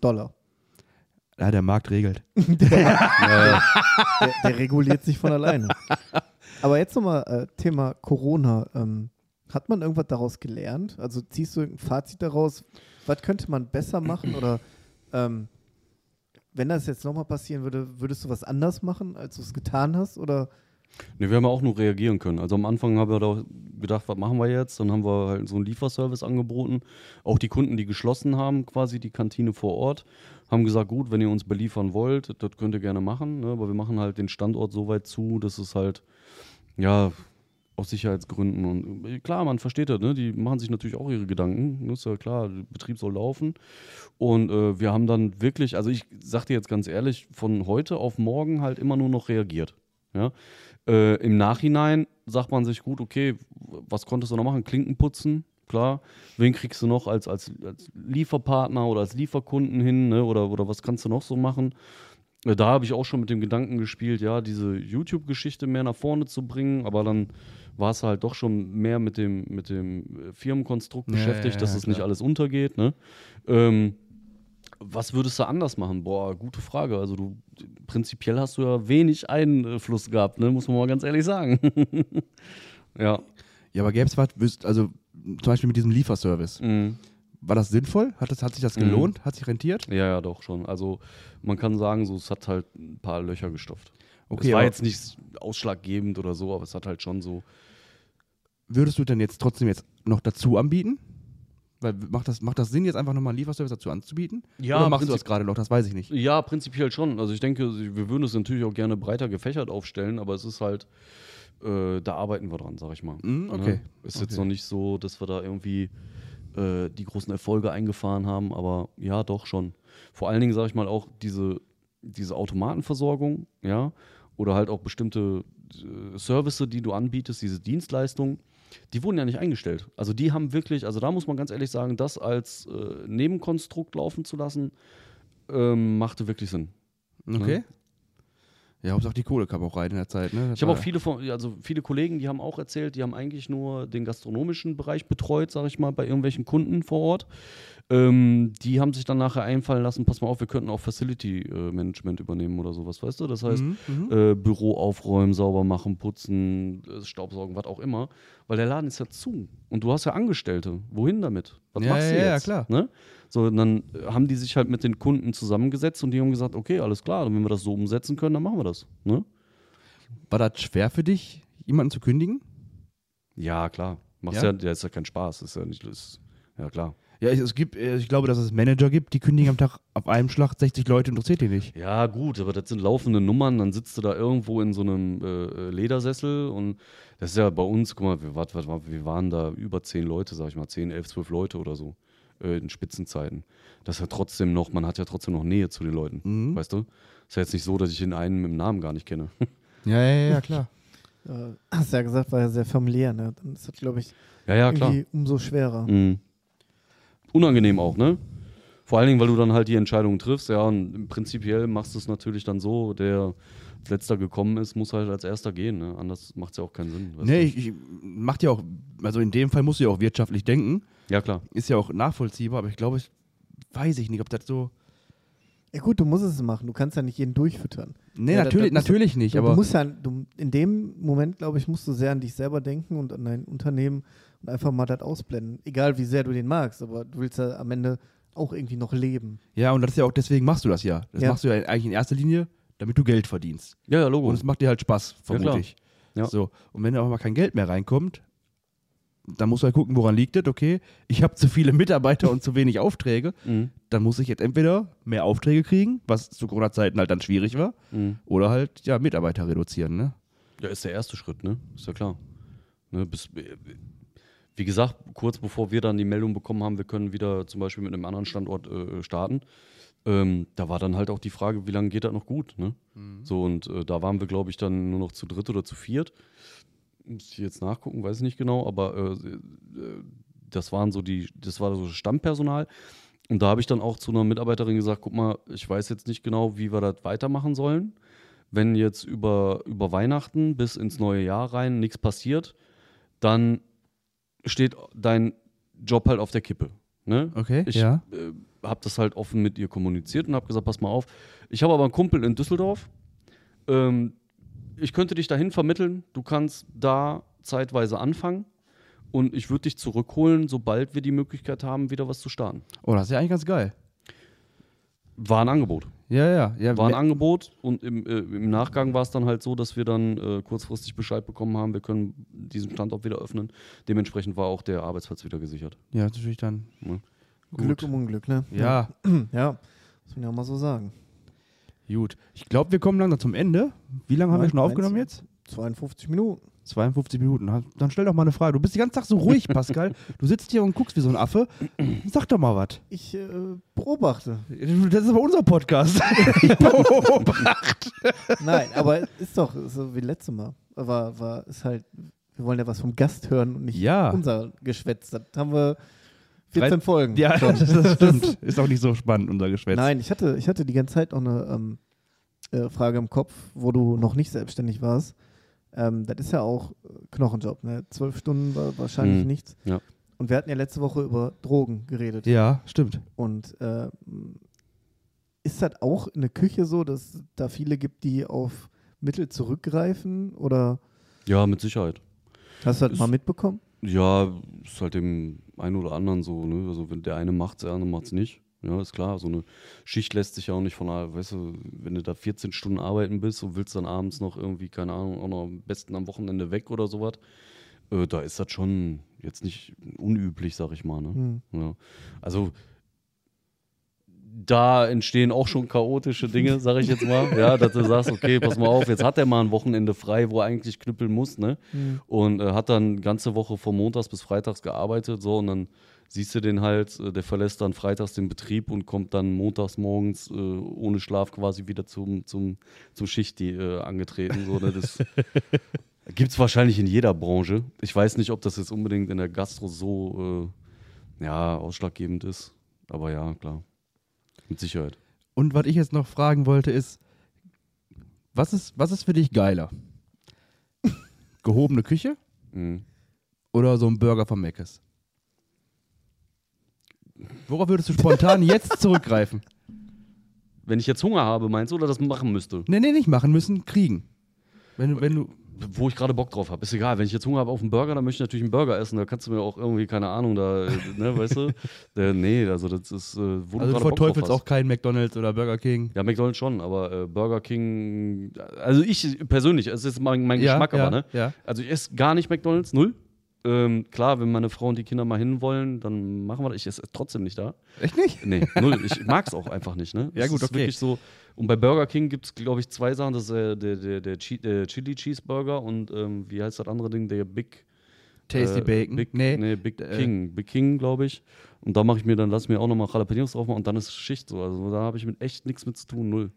Dollar. Ja, der Markt regelt. (laughs) Ja. (laughs) Der, der reguliert sich von alleine. Aber jetzt nochmal äh, Thema Corona. Ähm, hat man irgendwas daraus gelernt? Also ziehst du ein Fazit daraus? Was könnte man besser machen? Oder ähm, wenn das jetzt nochmal passieren würde, würdest du was anders machen, als du es getan hast? Oder Nee, wir haben ja auch nur reagieren können. Also am Anfang haben wir da gedacht, was machen wir jetzt? Dann haben wir halt so einen Lieferservice angeboten. Auch die Kunden, die geschlossen haben, quasi die Kantine vor Ort, haben gesagt, gut, wenn ihr uns beliefern wollt, das könnt ihr gerne machen. Ne? Aber wir machen halt den Standort so weit zu, dass es halt, ja, aus Sicherheitsgründen und äh, klar, man versteht das, ne? Die machen sich natürlich auch ihre Gedanken. Ne? Ist ja klar, der Betrieb soll laufen. Und äh, wir haben dann wirklich, also ich sag dir jetzt ganz ehrlich, von heute auf morgen halt immer nur noch reagiert. Ja? Äh, Im Nachhinein sagt man sich, gut, okay, was konntest du noch machen? Klinken putzen, klar. Wen kriegst du noch als, als, als Lieferpartner oder als Lieferkunden hin? Ne? Oder, oder was kannst du noch so machen? Da habe ich auch schon mit dem Gedanken gespielt, ja, diese YouTube-Geschichte mehr nach vorne zu bringen, aber dann war es halt doch schon mehr mit dem, mit dem äh, Firmenkonstrukt Ja, beschäftigt, ja, dass ja, es nicht klar. alles untergeht. Ne? Ähm, was würdest du anders machen? Boah, gute Frage. Also du prinzipiell hast du ja wenig Einfluss gehabt, ne? muss man mal ganz ehrlich sagen. (laughs) ja. Ja, aber gäbe es was, also zum Beispiel mit diesem Lieferservice, Mhm. War das sinnvoll? Hat, das, hat sich das Mhm. gelohnt? Hat sich rentiert? Ja, ja, doch schon. Also man kann sagen, so, es hat halt ein paar Löcher gestopft. Okay, es war jetzt nicht ausschlaggebend oder so, aber es hat halt schon so. würdest du denn jetzt trotzdem jetzt noch dazu anbieten? Weil macht das, macht das Sinn, jetzt einfach nochmal einen Lieferservice dazu anzubieten? Ja, Oder machst du das gerade noch? Das weiß ich nicht. Ja, prinzipiell schon. Also ich denke, wir würden es natürlich auch gerne breiter gefächert aufstellen, aber es ist halt, äh, da arbeiten wir dran, sag ich mal. Mhm, okay. Ne? Ist jetzt Okay. noch nicht so, dass wir da irgendwie äh, die großen Erfolge eingefahren haben, aber ja, doch schon. Vor allen Dingen, sag ich mal, auch diese, diese Automatenversorgung, ja, oder halt auch bestimmte äh, Services, die du anbietest, diese Dienstleistungen, die wurden ja nicht eingestellt. Also die haben wirklich, also da muss man ganz ehrlich sagen, das als äh, Nebenkonstrukt laufen zu lassen, ähm, machte wirklich Sinn. Okay. Ja, Hauptsache die Kohle kam auch rein in der Zeit, ne? Das Ich habe auch viele von, also viele Kollegen, die haben auch erzählt, die haben eigentlich nur den gastronomischen Bereich betreut, sage ich mal, bei irgendwelchen Kunden vor Ort. Ähm, die haben sich dann nachher einfallen lassen, pass mal auf, wir könnten auch Facility äh, Management übernehmen oder sowas, weißt du? Das heißt, Mhm, mhm. äh, Büro aufräumen, sauber machen, putzen, äh, Staubsaugen, was auch immer. Weil der Laden ist ja zu. Und du hast ja Angestellte. Wohin damit? Was Ja, machst du ja, ja, jetzt? klar. Ne? So, dann äh, haben die sich halt mit den Kunden zusammengesetzt und die haben gesagt, okay, alles klar, wenn wir das so umsetzen können, dann machen wir das. Ne? War das schwer für dich, jemanden zu kündigen? Ja, klar. Machst Ja? ja, der ist ja kein Spaß. Ist ja nicht. Ist, ja, klar. Ja, es, gibt, äh, ich glaube, dass es Manager gibt, die kündigen am Tag auf einem Schlag 60 Leute, interessiert die nicht. Ja, gut, aber das sind laufende Nummern. Dann sitzt du da irgendwo in so einem äh, äh, Ledersessel und das ist ja bei uns, guck mal, wir, wat, wat, wir waren da über zehn Leute, sag ich mal, zehn, elf, zwölf Leute oder so äh, in Spitzenzeiten. Das ist ja trotzdem noch, man hat ja trotzdem noch Nähe zu den Leuten. Mhm. Weißt du? Ist ja jetzt nicht so, dass ich den einen mit dem Namen gar nicht kenne. (laughs) Ja, ja, ja, klar. äh, hast ja gesagt, war ja sehr familiär, ne? Dann ist das, glaube ich, ja, ja, umso schwerer. Mhm. Unangenehm auch, ne? Vor allen Dingen, weil du dann halt die Entscheidung triffst, ja, und prinzipiell machst du es natürlich dann so, der als letzter gekommen ist, muss halt als erster gehen, ne? Anders macht es ja auch keinen Sinn. Nee, du? ich, ich macht ja auch, also in dem Fall musst du ja auch wirtschaftlich denken. ja, klar. Ist ja auch nachvollziehbar, aber ich glaube, ich weiß ich nicht, ob das so. Ja gut, du musst es machen. Du kannst ja nicht jeden durchfüttern. Nee, Ja, da- natürlich, da du- natürlich nicht, du, aber. du musst ja, du, in dem Moment, glaube ich, musst du sehr an dich selber denken und an dein Unternehmen und einfach mal das ausblenden. Egal wie sehr du den magst, aber du willst ja am Ende auch irgendwie noch leben. ja, und das ist ja auch, deswegen machst du das ja. Das Ja. machst du ja eigentlich in erster Linie, damit du Geld verdienst. Ja, ja, Logo. Und es macht dir halt Spaß, vermute klar. ich. Ja. So, und wenn da auch mal kein Geld mehr reinkommt, dann musst du halt gucken, woran liegt das, okay, ich habe zu viele Mitarbeiter und zu wenig Aufträge, (laughs) Mhm. dann muss ich jetzt entweder mehr Aufträge kriegen, was zu Corona-Zeiten halt dann schwierig war, Mhm. oder halt, ja, Mitarbeiter reduzieren, ne? Ja, ist der erste Schritt, ne? Ist ja klar. Ne, bis, wie gesagt, kurz bevor wir dann die Meldung bekommen haben, wir können wieder zum Beispiel mit einem anderen Standort äh, starten, ähm, da war dann halt auch die Frage, wie lange geht das noch gut, ne? So, und äh, da waren wir, glaube ich, dann nur noch zu dritt oder zu viert. Muss ich jetzt nachgucken, weiß ich nicht genau, aber äh, äh, das waren so die, das war so Stammpersonal. Und da habe ich dann auch zu einer Mitarbeiterin gesagt, guck mal, ich weiß jetzt nicht genau, wie wir das weitermachen sollen. Wenn jetzt über, über Weihnachten bis ins neue Jahr rein nichts passiert, dann steht dein Job halt auf der Kippe. Ne? Okay, Ich ja. äh, habe das halt offen mit ihr kommuniziert und habe gesagt, pass mal auf, ich habe aber einen Kumpel in Düsseldorf. Ähm, ich könnte dich dahin vermitteln. Du kannst da zeitweise anfangen und ich würde dich zurückholen, sobald wir die Möglichkeit haben, wieder was zu starten. Oh, das ist ja eigentlich ganz geil. War ein Angebot. Ja, ja, ja. War ein Angebot und im, äh, im Nachgang war es dann halt so, dass wir dann äh, kurzfristig Bescheid bekommen haben, wir können diesen Standort wieder öffnen. Dementsprechend war auch der Arbeitsplatz wieder gesichert. ja, natürlich dann. Glück um Unglück, ne? Ja, Ja, muss man ja mal so sagen. gut. Ich glaube, wir kommen langsam zum Ende. Wie lange haben wir schon aufgenommen jetzt? 52 Minuten. 52 Minuten. Dann stell doch mal eine Frage. Du bist den ganzen Tag so ruhig, Pascal. Du sitzt hier und guckst wie so ein Affe. Sag doch mal was. Ich äh, beobachte. Das ist aber unser Podcast. (laughs) Ich beobachte. Nein, aber ist doch so wie letztes Mal. War, war, ist halt, wir wollen ja was vom Gast hören und nicht Ja. unser Geschwätz. Das haben wir 14 Drei- Folgen. ja, schon. das, das stimmt. Ist auch nicht so spannend, unser Geschwätz. Nein, ich hatte, ich hatte die ganze Zeit auch eine ähm, äh, Frage im Kopf, wo du noch nicht selbstständig warst. Ähm, das ist ja auch äh, Knochenjob, ne? Zwölf Stunden war wahrscheinlich Mhm, nichts. ja. Und wir hatten ja letzte Woche über Drogen geredet. Ja, stimmt. Und äh, ist das auch in der Küche so, dass da viele gibt, die auf Mittel zurückgreifen? Oder Ja, mit Sicherheit. hast du das Ist- mal mitbekommen? Ja, ist halt dem einen oder anderen so, ne? Also wenn der eine macht's, der andere macht's nicht. Ja, ist klar. So eine Schicht lässt sich ja auch nicht von, einer- weißt du, wenn du da 14 Stunden arbeiten bist und willst dann abends noch irgendwie, keine Ahnung, auch noch am besten am Wochenende weg oder sowas, äh, da ist das schon jetzt nicht unüblich, sag ich mal. Ne? Hm. Ja. Also da entstehen auch schon chaotische Dinge, sag ich jetzt mal. Ja, dass du sagst, okay, pass mal auf, jetzt hat er mal ein Wochenende frei, wo er eigentlich knüppeln muss, ne? Hm. Und äh, hat dann ganze Woche von Montags bis Freitags gearbeitet, so und dann siehst du den halt, äh, der verlässt dann freitags den Betrieb und kommt dann montags morgens äh, ohne Schlaf quasi wieder zum, zum, zum Schicht die, äh, angetreten. So, ne? Das (laughs) gibt es wahrscheinlich in jeder Branche. Ich weiß nicht, ob das jetzt unbedingt in der Gastro so äh, ja, ausschlaggebend ist. Aber ja, klar. Mit Sicherheit. Und was ich jetzt noch fragen wollte ist, was ist, was ist für dich geiler? (laughs) Gehobene Küche Mhm. oder so ein Burger von Meckes? Worauf würdest du spontan (laughs) jetzt zurückgreifen? Wenn ich jetzt Hunger habe, meinst du, oder das machen müsste? Nee, nee, nicht machen müssen, kriegen. Wenn, du- wenn du. Wo ich gerade Bock drauf habe. Ist egal. Wenn ich jetzt Hunger habe auf einen Burger, dann möchte ich natürlich einen Burger essen. Da kannst du mir auch irgendwie, keine Ahnung, da, äh, ne, weißt du? (laughs) Äh, nee, also das ist, äh, wo Also du du verteufelst auch keinen McDonalds oder Burger King. Ja, McDonald's schon, aber äh, Burger King, also ich persönlich, es ist mein, mein Geschmack ja, aber, ne? Ja. Also ich esse gar nicht McDonalds, null. Ähm, klar, wenn meine Frau und die Kinder mal hinwollen, dann machen wir das. Ich esse trotzdem nicht da. Echt nicht? Nee, null. (laughs) Ich mag es auch einfach nicht, ne? Ja, Das gut, ist okay. wirklich so. Und bei Burger King gibt es, glaube ich, zwei Sachen. Das ist äh, der, der, der, Chi der Chili Cheeseburger und ähm, wie heißt das andere Ding? Der Big Tasty äh, Bacon. Big, nee. nee, Big äh, King. Big King, glaube ich. Und da mache ich mir dann, lass mir auch nochmal Jalapenos drauf machen und dann ist Schicht so. Also da habe ich mit echt nichts mit zu tun, null.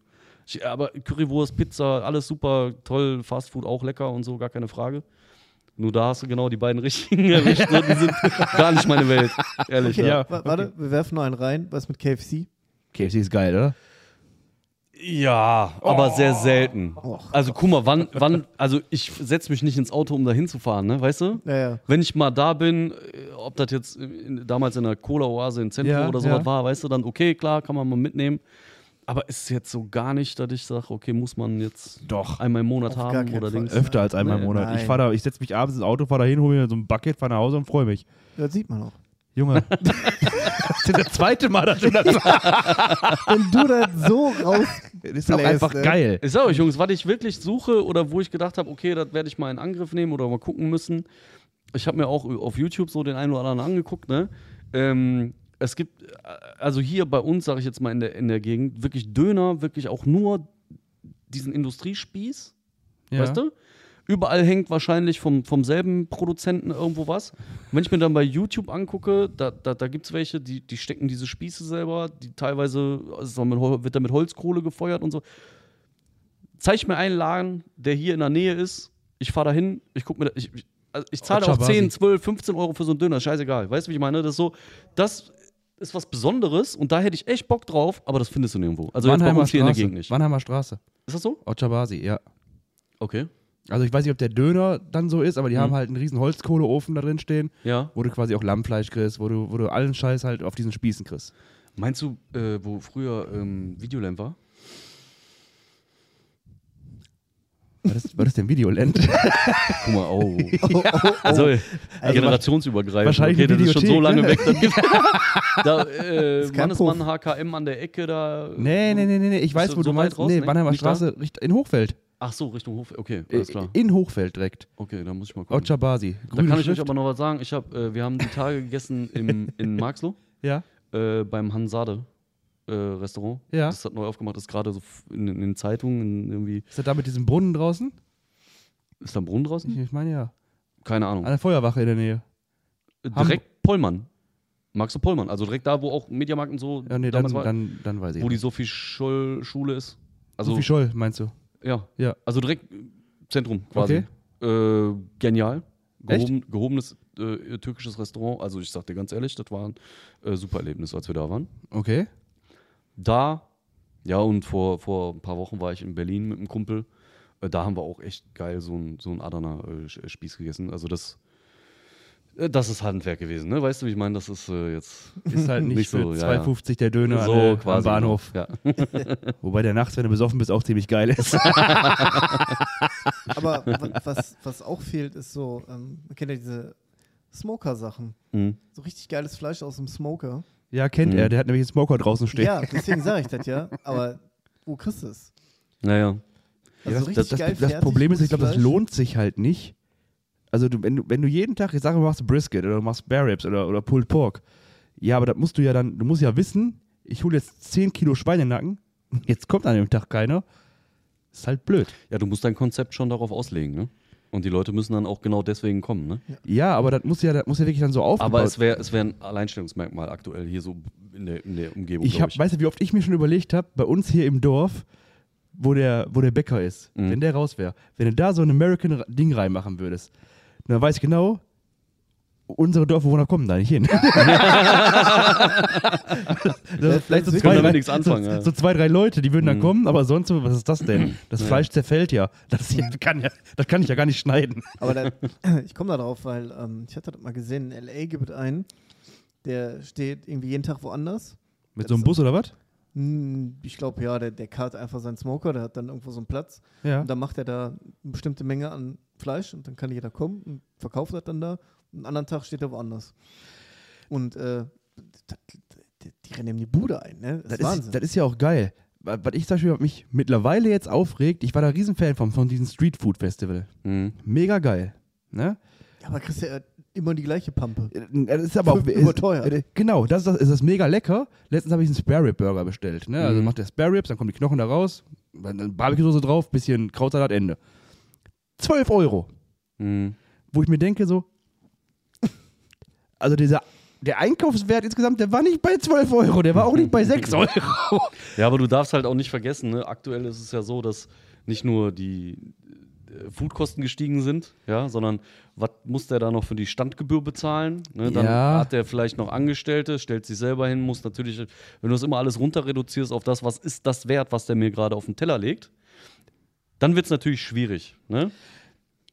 Ich, aber Currywurst, Pizza, alles super, toll, Fastfood auch lecker und so, gar keine Frage. Nur da hast du genau die beiden richtigen (laughs) erwischt. so, Die sind gar nicht meine Welt, ehrlich. Okay, ja. wa- warte, wir werfen noch einen rein. Was mit KFC? KFC ist geil, oder? Ja, aber sehr selten. Och, Also guck mal, wann, wann, also ich setze mich nicht ins Auto, um da hinzufahren, ne, weißt du? Ja, ja. Wenn ich mal da bin, äh, ob das jetzt in, damals in der Cola-Oase in Zentrum Ja, oder sowas ja. war, weißt du, dann okay, klar, kann man mal mitnehmen. Aber ist jetzt so gar nicht, dass ich sage, okay, muss man jetzt Doch. einmal im Monat Auf haben oder. Dings. Öfter als einmal im Monat. Ich nein. fahr da, ich setze mich abends ins Auto, fahre da hin, hole mir so ein Bucket, fahre nach Hause und freue mich. Das sieht man auch. Junge, (laughs) Das ist das zweite Mal, dass du das sagst. Wenn (laughs) du das so raus. Das ist auch Bläst, einfach ne? geil. Ich sag euch, Jungs, was ich wirklich suche oder wo ich gedacht habe, okay, das werde ich mal in Angriff nehmen oder mal gucken müssen. Ich habe mir auch auf YouTube so den einen oder anderen angeguckt, ne? Ähm, es gibt, äh, also hier bei uns, sage ich jetzt mal in der, in der Gegend, wirklich Döner, wirklich auch nur diesen Industriespieß, Ja. weißt du? Überall hängt wahrscheinlich vom, vom selben Produzenten irgendwo was. Und wenn ich mir dann bei YouTube angucke, da, da, da gibt es welche, die, die stecken diese Spieße selber, die teilweise also wird da mit Holzkohle gefeuert und so. Zeig mir einen Laden, der hier in der Nähe ist. Ich fahre da hin, ich gucke mir da, ich, also ich zahle auch Ochabasi. 10, 12, 15 Euro für so einen Döner, scheißegal. Weißt du, wie ich meine? Das ist so, das ist was Besonderes und da hätte ich echt Bock drauf, aber das findest du nirgendwo. Also jetzt Mannheimer uns hier in der Straße. Gegend nicht. Mannheimer Straße. Ist das so? Ochabasi, ja. Okay. Also ich weiß nicht, ob der Döner dann so ist, aber die Mhm. haben halt einen riesen Holzkohleofen da drin stehen, Ja. wo du quasi auch Lammfleisch kriegst, wo du, wo du allen Scheiß halt auf diesen Spießen kriegst. Meinst du, äh, wo früher ähm, Videolamp war? Was ist, was ist denn Videoland? (laughs) Guck mal, oh. (laughs) Oh, oh, oh. Also, generationsübergreifend. wahrscheinlich okay, das ist schon so lange ne? weg. Dann gibt, (laughs) da, äh, Mannesmann HKM an der Ecke da. nee, nee, nee, nee, nee, ich weiß, wo so du meinst. raus? Nee, Nee, Mannheimer da? Straße in Hochfeld. Ach so, Richtung Hof. Okay, Äh, alles klar. In Hochfeld direkt. Okay, da muss ich mal gucken. Ochabasi. Da kann ich Schrift. euch aber noch was sagen. Ich hab, äh, wir haben die Tage gegessen im, (laughs) in Marxloh Ja, äh, beim Hansade äh, Restaurant. Ja. Das hat neu aufgemacht, ist gerade so in, in den Zeitungen in irgendwie. ist das da mit diesem Brunnen draußen? Ist da ein Brunnen draußen? Ich, meine ja. Keine Ahnung. An der Feuerwache in der Nähe. Äh, direkt Pollmann. Magst du Pollmann? Also direkt da, wo auch Mediamarkt und so Ja, nee, dann, war, dann, dann weiß ich. wo die nicht. Sophie Scholl Schule ist. Also Sophie Scholl, meinst du? Ja, Ja. also direkt äh, Zentrum quasi. Okay. Äh, genial. Echt? Gehoben, gehobenes äh, türkisches Restaurant. Also ich sag dir ganz ehrlich, das war ein äh, super Erlebnis, als wir da waren. Okay. Da, ja, und vor, vor ein paar Wochen war ich in Berlin mit einem Kumpel. Äh, da haben wir auch echt geil so ein, so ein Adana äh, gegessen. Also das, das ist Handwerk gewesen, ne? Weißt du, wie ich meine? Das ist äh, jetzt Ist halt nicht, Nicht so, für ja, ja. 2,50 der Döner so quasi. am Bahnhof. Ja. (laughs) Wobei der nachts, wenn du besoffen bist, auch ziemlich geil ist. Aber wa- was, was auch fehlt, ist so, ähm, man kennt ja diese Smoker-Sachen. Mhm. So richtig geiles Fleisch aus dem Smoker. ja, kennt Mhm. er. Der hat nämlich einen Smoker draußen stehen. Ja, deswegen sage ich das ja. Aber wo kriegst du es? Naja. Also das, so das, das, das Problem ist, ich glaube, das lohnt sich halt nicht. Also du, wenn, du, wenn du jeden Tag, ich sage, du machst Brisket oder du machst Spare Ribs oder, oder Pulled Pork. Ja, aber das musst du ja dann, du musst ja wissen, ich hole jetzt 10 Kilo Schweinenacken, (laughs) jetzt kommt an dem Tag keiner. Ist halt blöd. Ja, du musst dein Konzept schon darauf auslegen, ne? Und die Leute müssen dann auch genau deswegen kommen, ne? Ja, aber das muss ja, das muss ja wirklich dann so aufgebaut Aber es wäre es wär ein Alleinstellungsmerkmal aktuell hier so in der, in der Umgebung. Ich hab, weißt du, wie oft ich mir schon überlegt habe, bei uns hier im Dorf, wo der, wo der Bäcker ist, Mhm. wenn der raus wäre, wenn du da so ein American-Ding reinmachen würdest, dann weiß ich genau, unsere Dorfbewohner kommen da nicht hin. (laughs) das vielleicht so das zwei, drei, nichts anfangen, so, ja. so zwei, drei Leute, die würden dann Mhm. kommen, aber sonst, so, was ist das denn? (clears throat) Das Ja. Fleisch zerfällt ja. Das, hier kann ja. das kann ich ja gar nicht schneiden. Aber da, (clears throat) ich komme da drauf, weil ähm, ich hatte das mal gesehen, in L.A. gibt es einen, der steht irgendwie jeden Tag woanders. Mit so einem Bus oder was? Hm, Ich glaube, ja, der, der karrt einfach seinen Smoker, der hat dann irgendwo so einen Platz. Ja. Und dann macht er da eine bestimmte Menge an Fleisch und dann kann jeder kommen und verkauft das dann da. Und einen anderen Tag steht er woanders. Und äh, das, die, die rennen ihm die Bude ein, ne? Das, Das ist Wahnsinn. ist, das ist ja auch geil. Was ich zum Beispiel mich mittlerweile jetzt aufregt, ich war da riesen Fan von, von diesem Street Food Festival. Mhm. Mega geil. Ne? ja, aber kriegst ja immer die gleiche Pampe. Äh, Das ist aber auch. Ist, äh, genau, das ist, das ist das mega lecker. Letztens habe ich einen Spare Rib Burger bestellt. Ne? Also Mhm. macht der Spare Ribs, dann kommen die Knochen da raus, dann Barbecue-Soße drauf, bisschen Krautsalat, Ende. 12 Euro. Mhm. Wo ich mir denke, so. Also dieser. Der Einkaufswert insgesamt, der war nicht bei 12 Euro, der war auch nicht bei (laughs) 6 Euro. Ja, aber du darfst halt auch nicht vergessen, ne? aktuell ist es ja so, dass nicht nur die äh, Foodkosten gestiegen sind, ja, sondern was muss der da noch für die Standgebühr bezahlen? Ne? Dann Ja. hat der vielleicht noch Angestellte, stellt sich selber hin, muss natürlich, wenn du das immer alles runter reduzierst auf das, was ist das wert, was der mir gerade auf den Teller legt, dann wird es natürlich schwierig. Ne?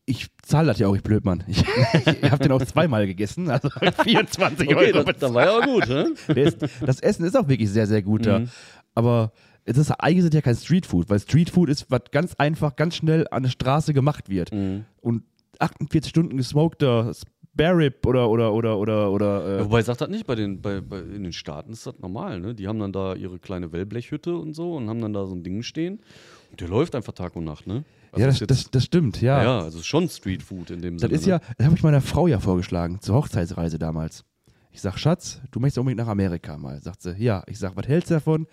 Ich zahle das ja auch, ich blöd, Mann. Ich, (laughs) ich habe den auch zweimal gegessen, also (laughs) 24 Okay, Euro. das, das war ja auch gut. Ne? (laughs) Das Essen ist auch wirklich sehr, sehr gut da. Mhm. Aber es ist eigentlich ist ja kein Streetfood, weil Streetfood ist, was ganz einfach, ganz schnell an der Straße gemacht wird. Mhm. Und 48 Stunden gesmokter Spare Rib oder oder oder oder oder. Ja, Äh, wobei sagt das nicht, bei den, bei, bei, in den Staaten ist das normal, ne? Die haben dann da ihre kleine Wellblechhütte und so und haben dann da so ein Ding stehen. Der läuft einfach Tag und Nacht, ne? Also ja, das, das, das stimmt, ja. ja, also ist schon Street Food in dem Das Sinne. ist ja, das habe ich meiner Frau ja vorgeschlagen, zur Hochzeitsreise damals. Ich sag, Schatz, du möchtest unbedingt nach Amerika mal. Sagt sie, ja. Ich sag, was hältst du davon?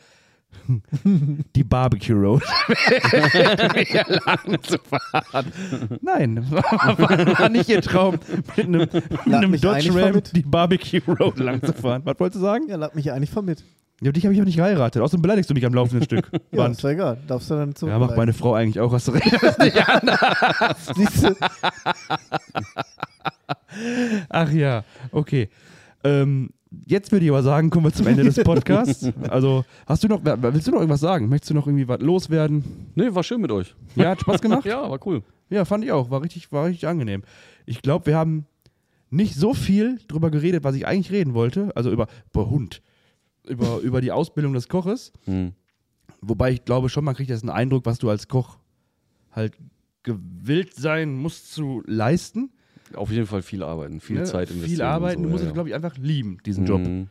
(laughs) Die Barbecue Road. Lang (laughs) zu fahren. Nein, war, (laughs) war nicht ihr Traum, mit einem, mit einem mich Dodge Ram mit. die Barbecue Road lang zu fahren. Was wolltest du sagen? Ja, lad mich ja eigentlich voll mit. Ja, dich habe ich auch nicht geheiratet. Außerdem beleidigst du mich am laufenden Stück. (laughs) Ja, Band. ist ja egal. Darfst du dann Ja, macht meine Frau eigentlich auch, hast du recht. (laughs) Siehst du? Ach ja, okay. Ähm, jetzt würde ich aber sagen, kommen wir zum Ende des Podcasts. Also, hast du noch, willst du noch irgendwas sagen? Möchtest du noch irgendwie was loswerden? Nee, war schön mit euch. Ja, hat Spaß gemacht? (laughs) Ja, war cool. Ja, fand ich auch. War richtig, war richtig angenehm. Ich glaube, wir haben nicht so viel drüber geredet, was ich eigentlich reden wollte. Also über, über Hund. Über, über die Ausbildung des Koches. Hm. Wobei ich glaube schon, man kriegt jetzt einen Eindruck, was du als Koch halt gewillt sein musst zu leisten. Auf jeden Fall viel arbeiten, viel ne? Zeit investieren. Viel arbeiten. so, du musst ja, es, ja. glaube ich, einfach lieben, diesen Job. Mhm.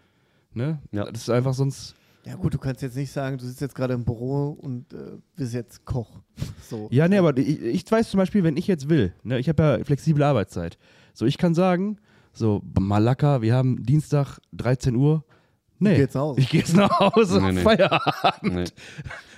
Ne? Ja. Das ist einfach sonst. Ja gut, du kannst jetzt nicht sagen, du sitzt jetzt gerade im Büro und äh, bist jetzt Koch. So. Ja, nee, aber ich, ich weiß zum Beispiel, wenn ich jetzt will, ne, ich habe ja flexible Arbeitszeit. So, ich kann sagen, so, Malaka, wir haben Dienstag 13 Uhr. Nee, Ich geh jetzt nach Hause. Ich gehe jetzt nach Hause, Nee, nee. Feierabend. Nee.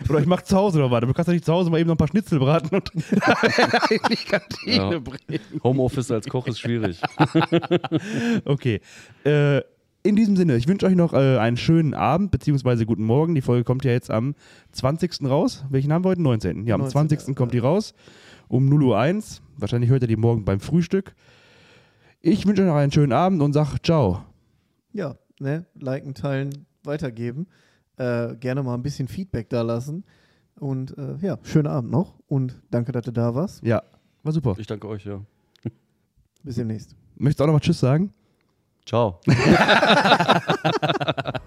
Oder ich mach zu Hause noch was. Du kannst ja nicht zu Hause mal eben noch ein paar Schnitzel braten und in die Kantine Ja. bringen. (laughs) Homeoffice als Koch ist schwierig. (laughs) Okay. Äh, in diesem Sinne, ich wünsche euch noch äh, einen schönen Abend, beziehungsweise guten Morgen. Die Folge kommt ja jetzt am 20. raus. Welchen haben wir heute? 19. Ja, am 19., 20. kommt die raus. Um 0.01 Uhr. Wahrscheinlich hört ihr die morgen beim Frühstück. Ich wünsche euch noch einen schönen Abend und sag ciao. Ja, ne? Liken, teilen, weitergeben. Äh, gerne mal ein bisschen Feedback da lassen. Und äh, ja, schönen Abend noch und danke, dass du da warst. Ja, war super. Ich danke euch, ja. Bis demnächst. Möchtest du auch noch mal Tschüss sagen? Ciao. (laughs)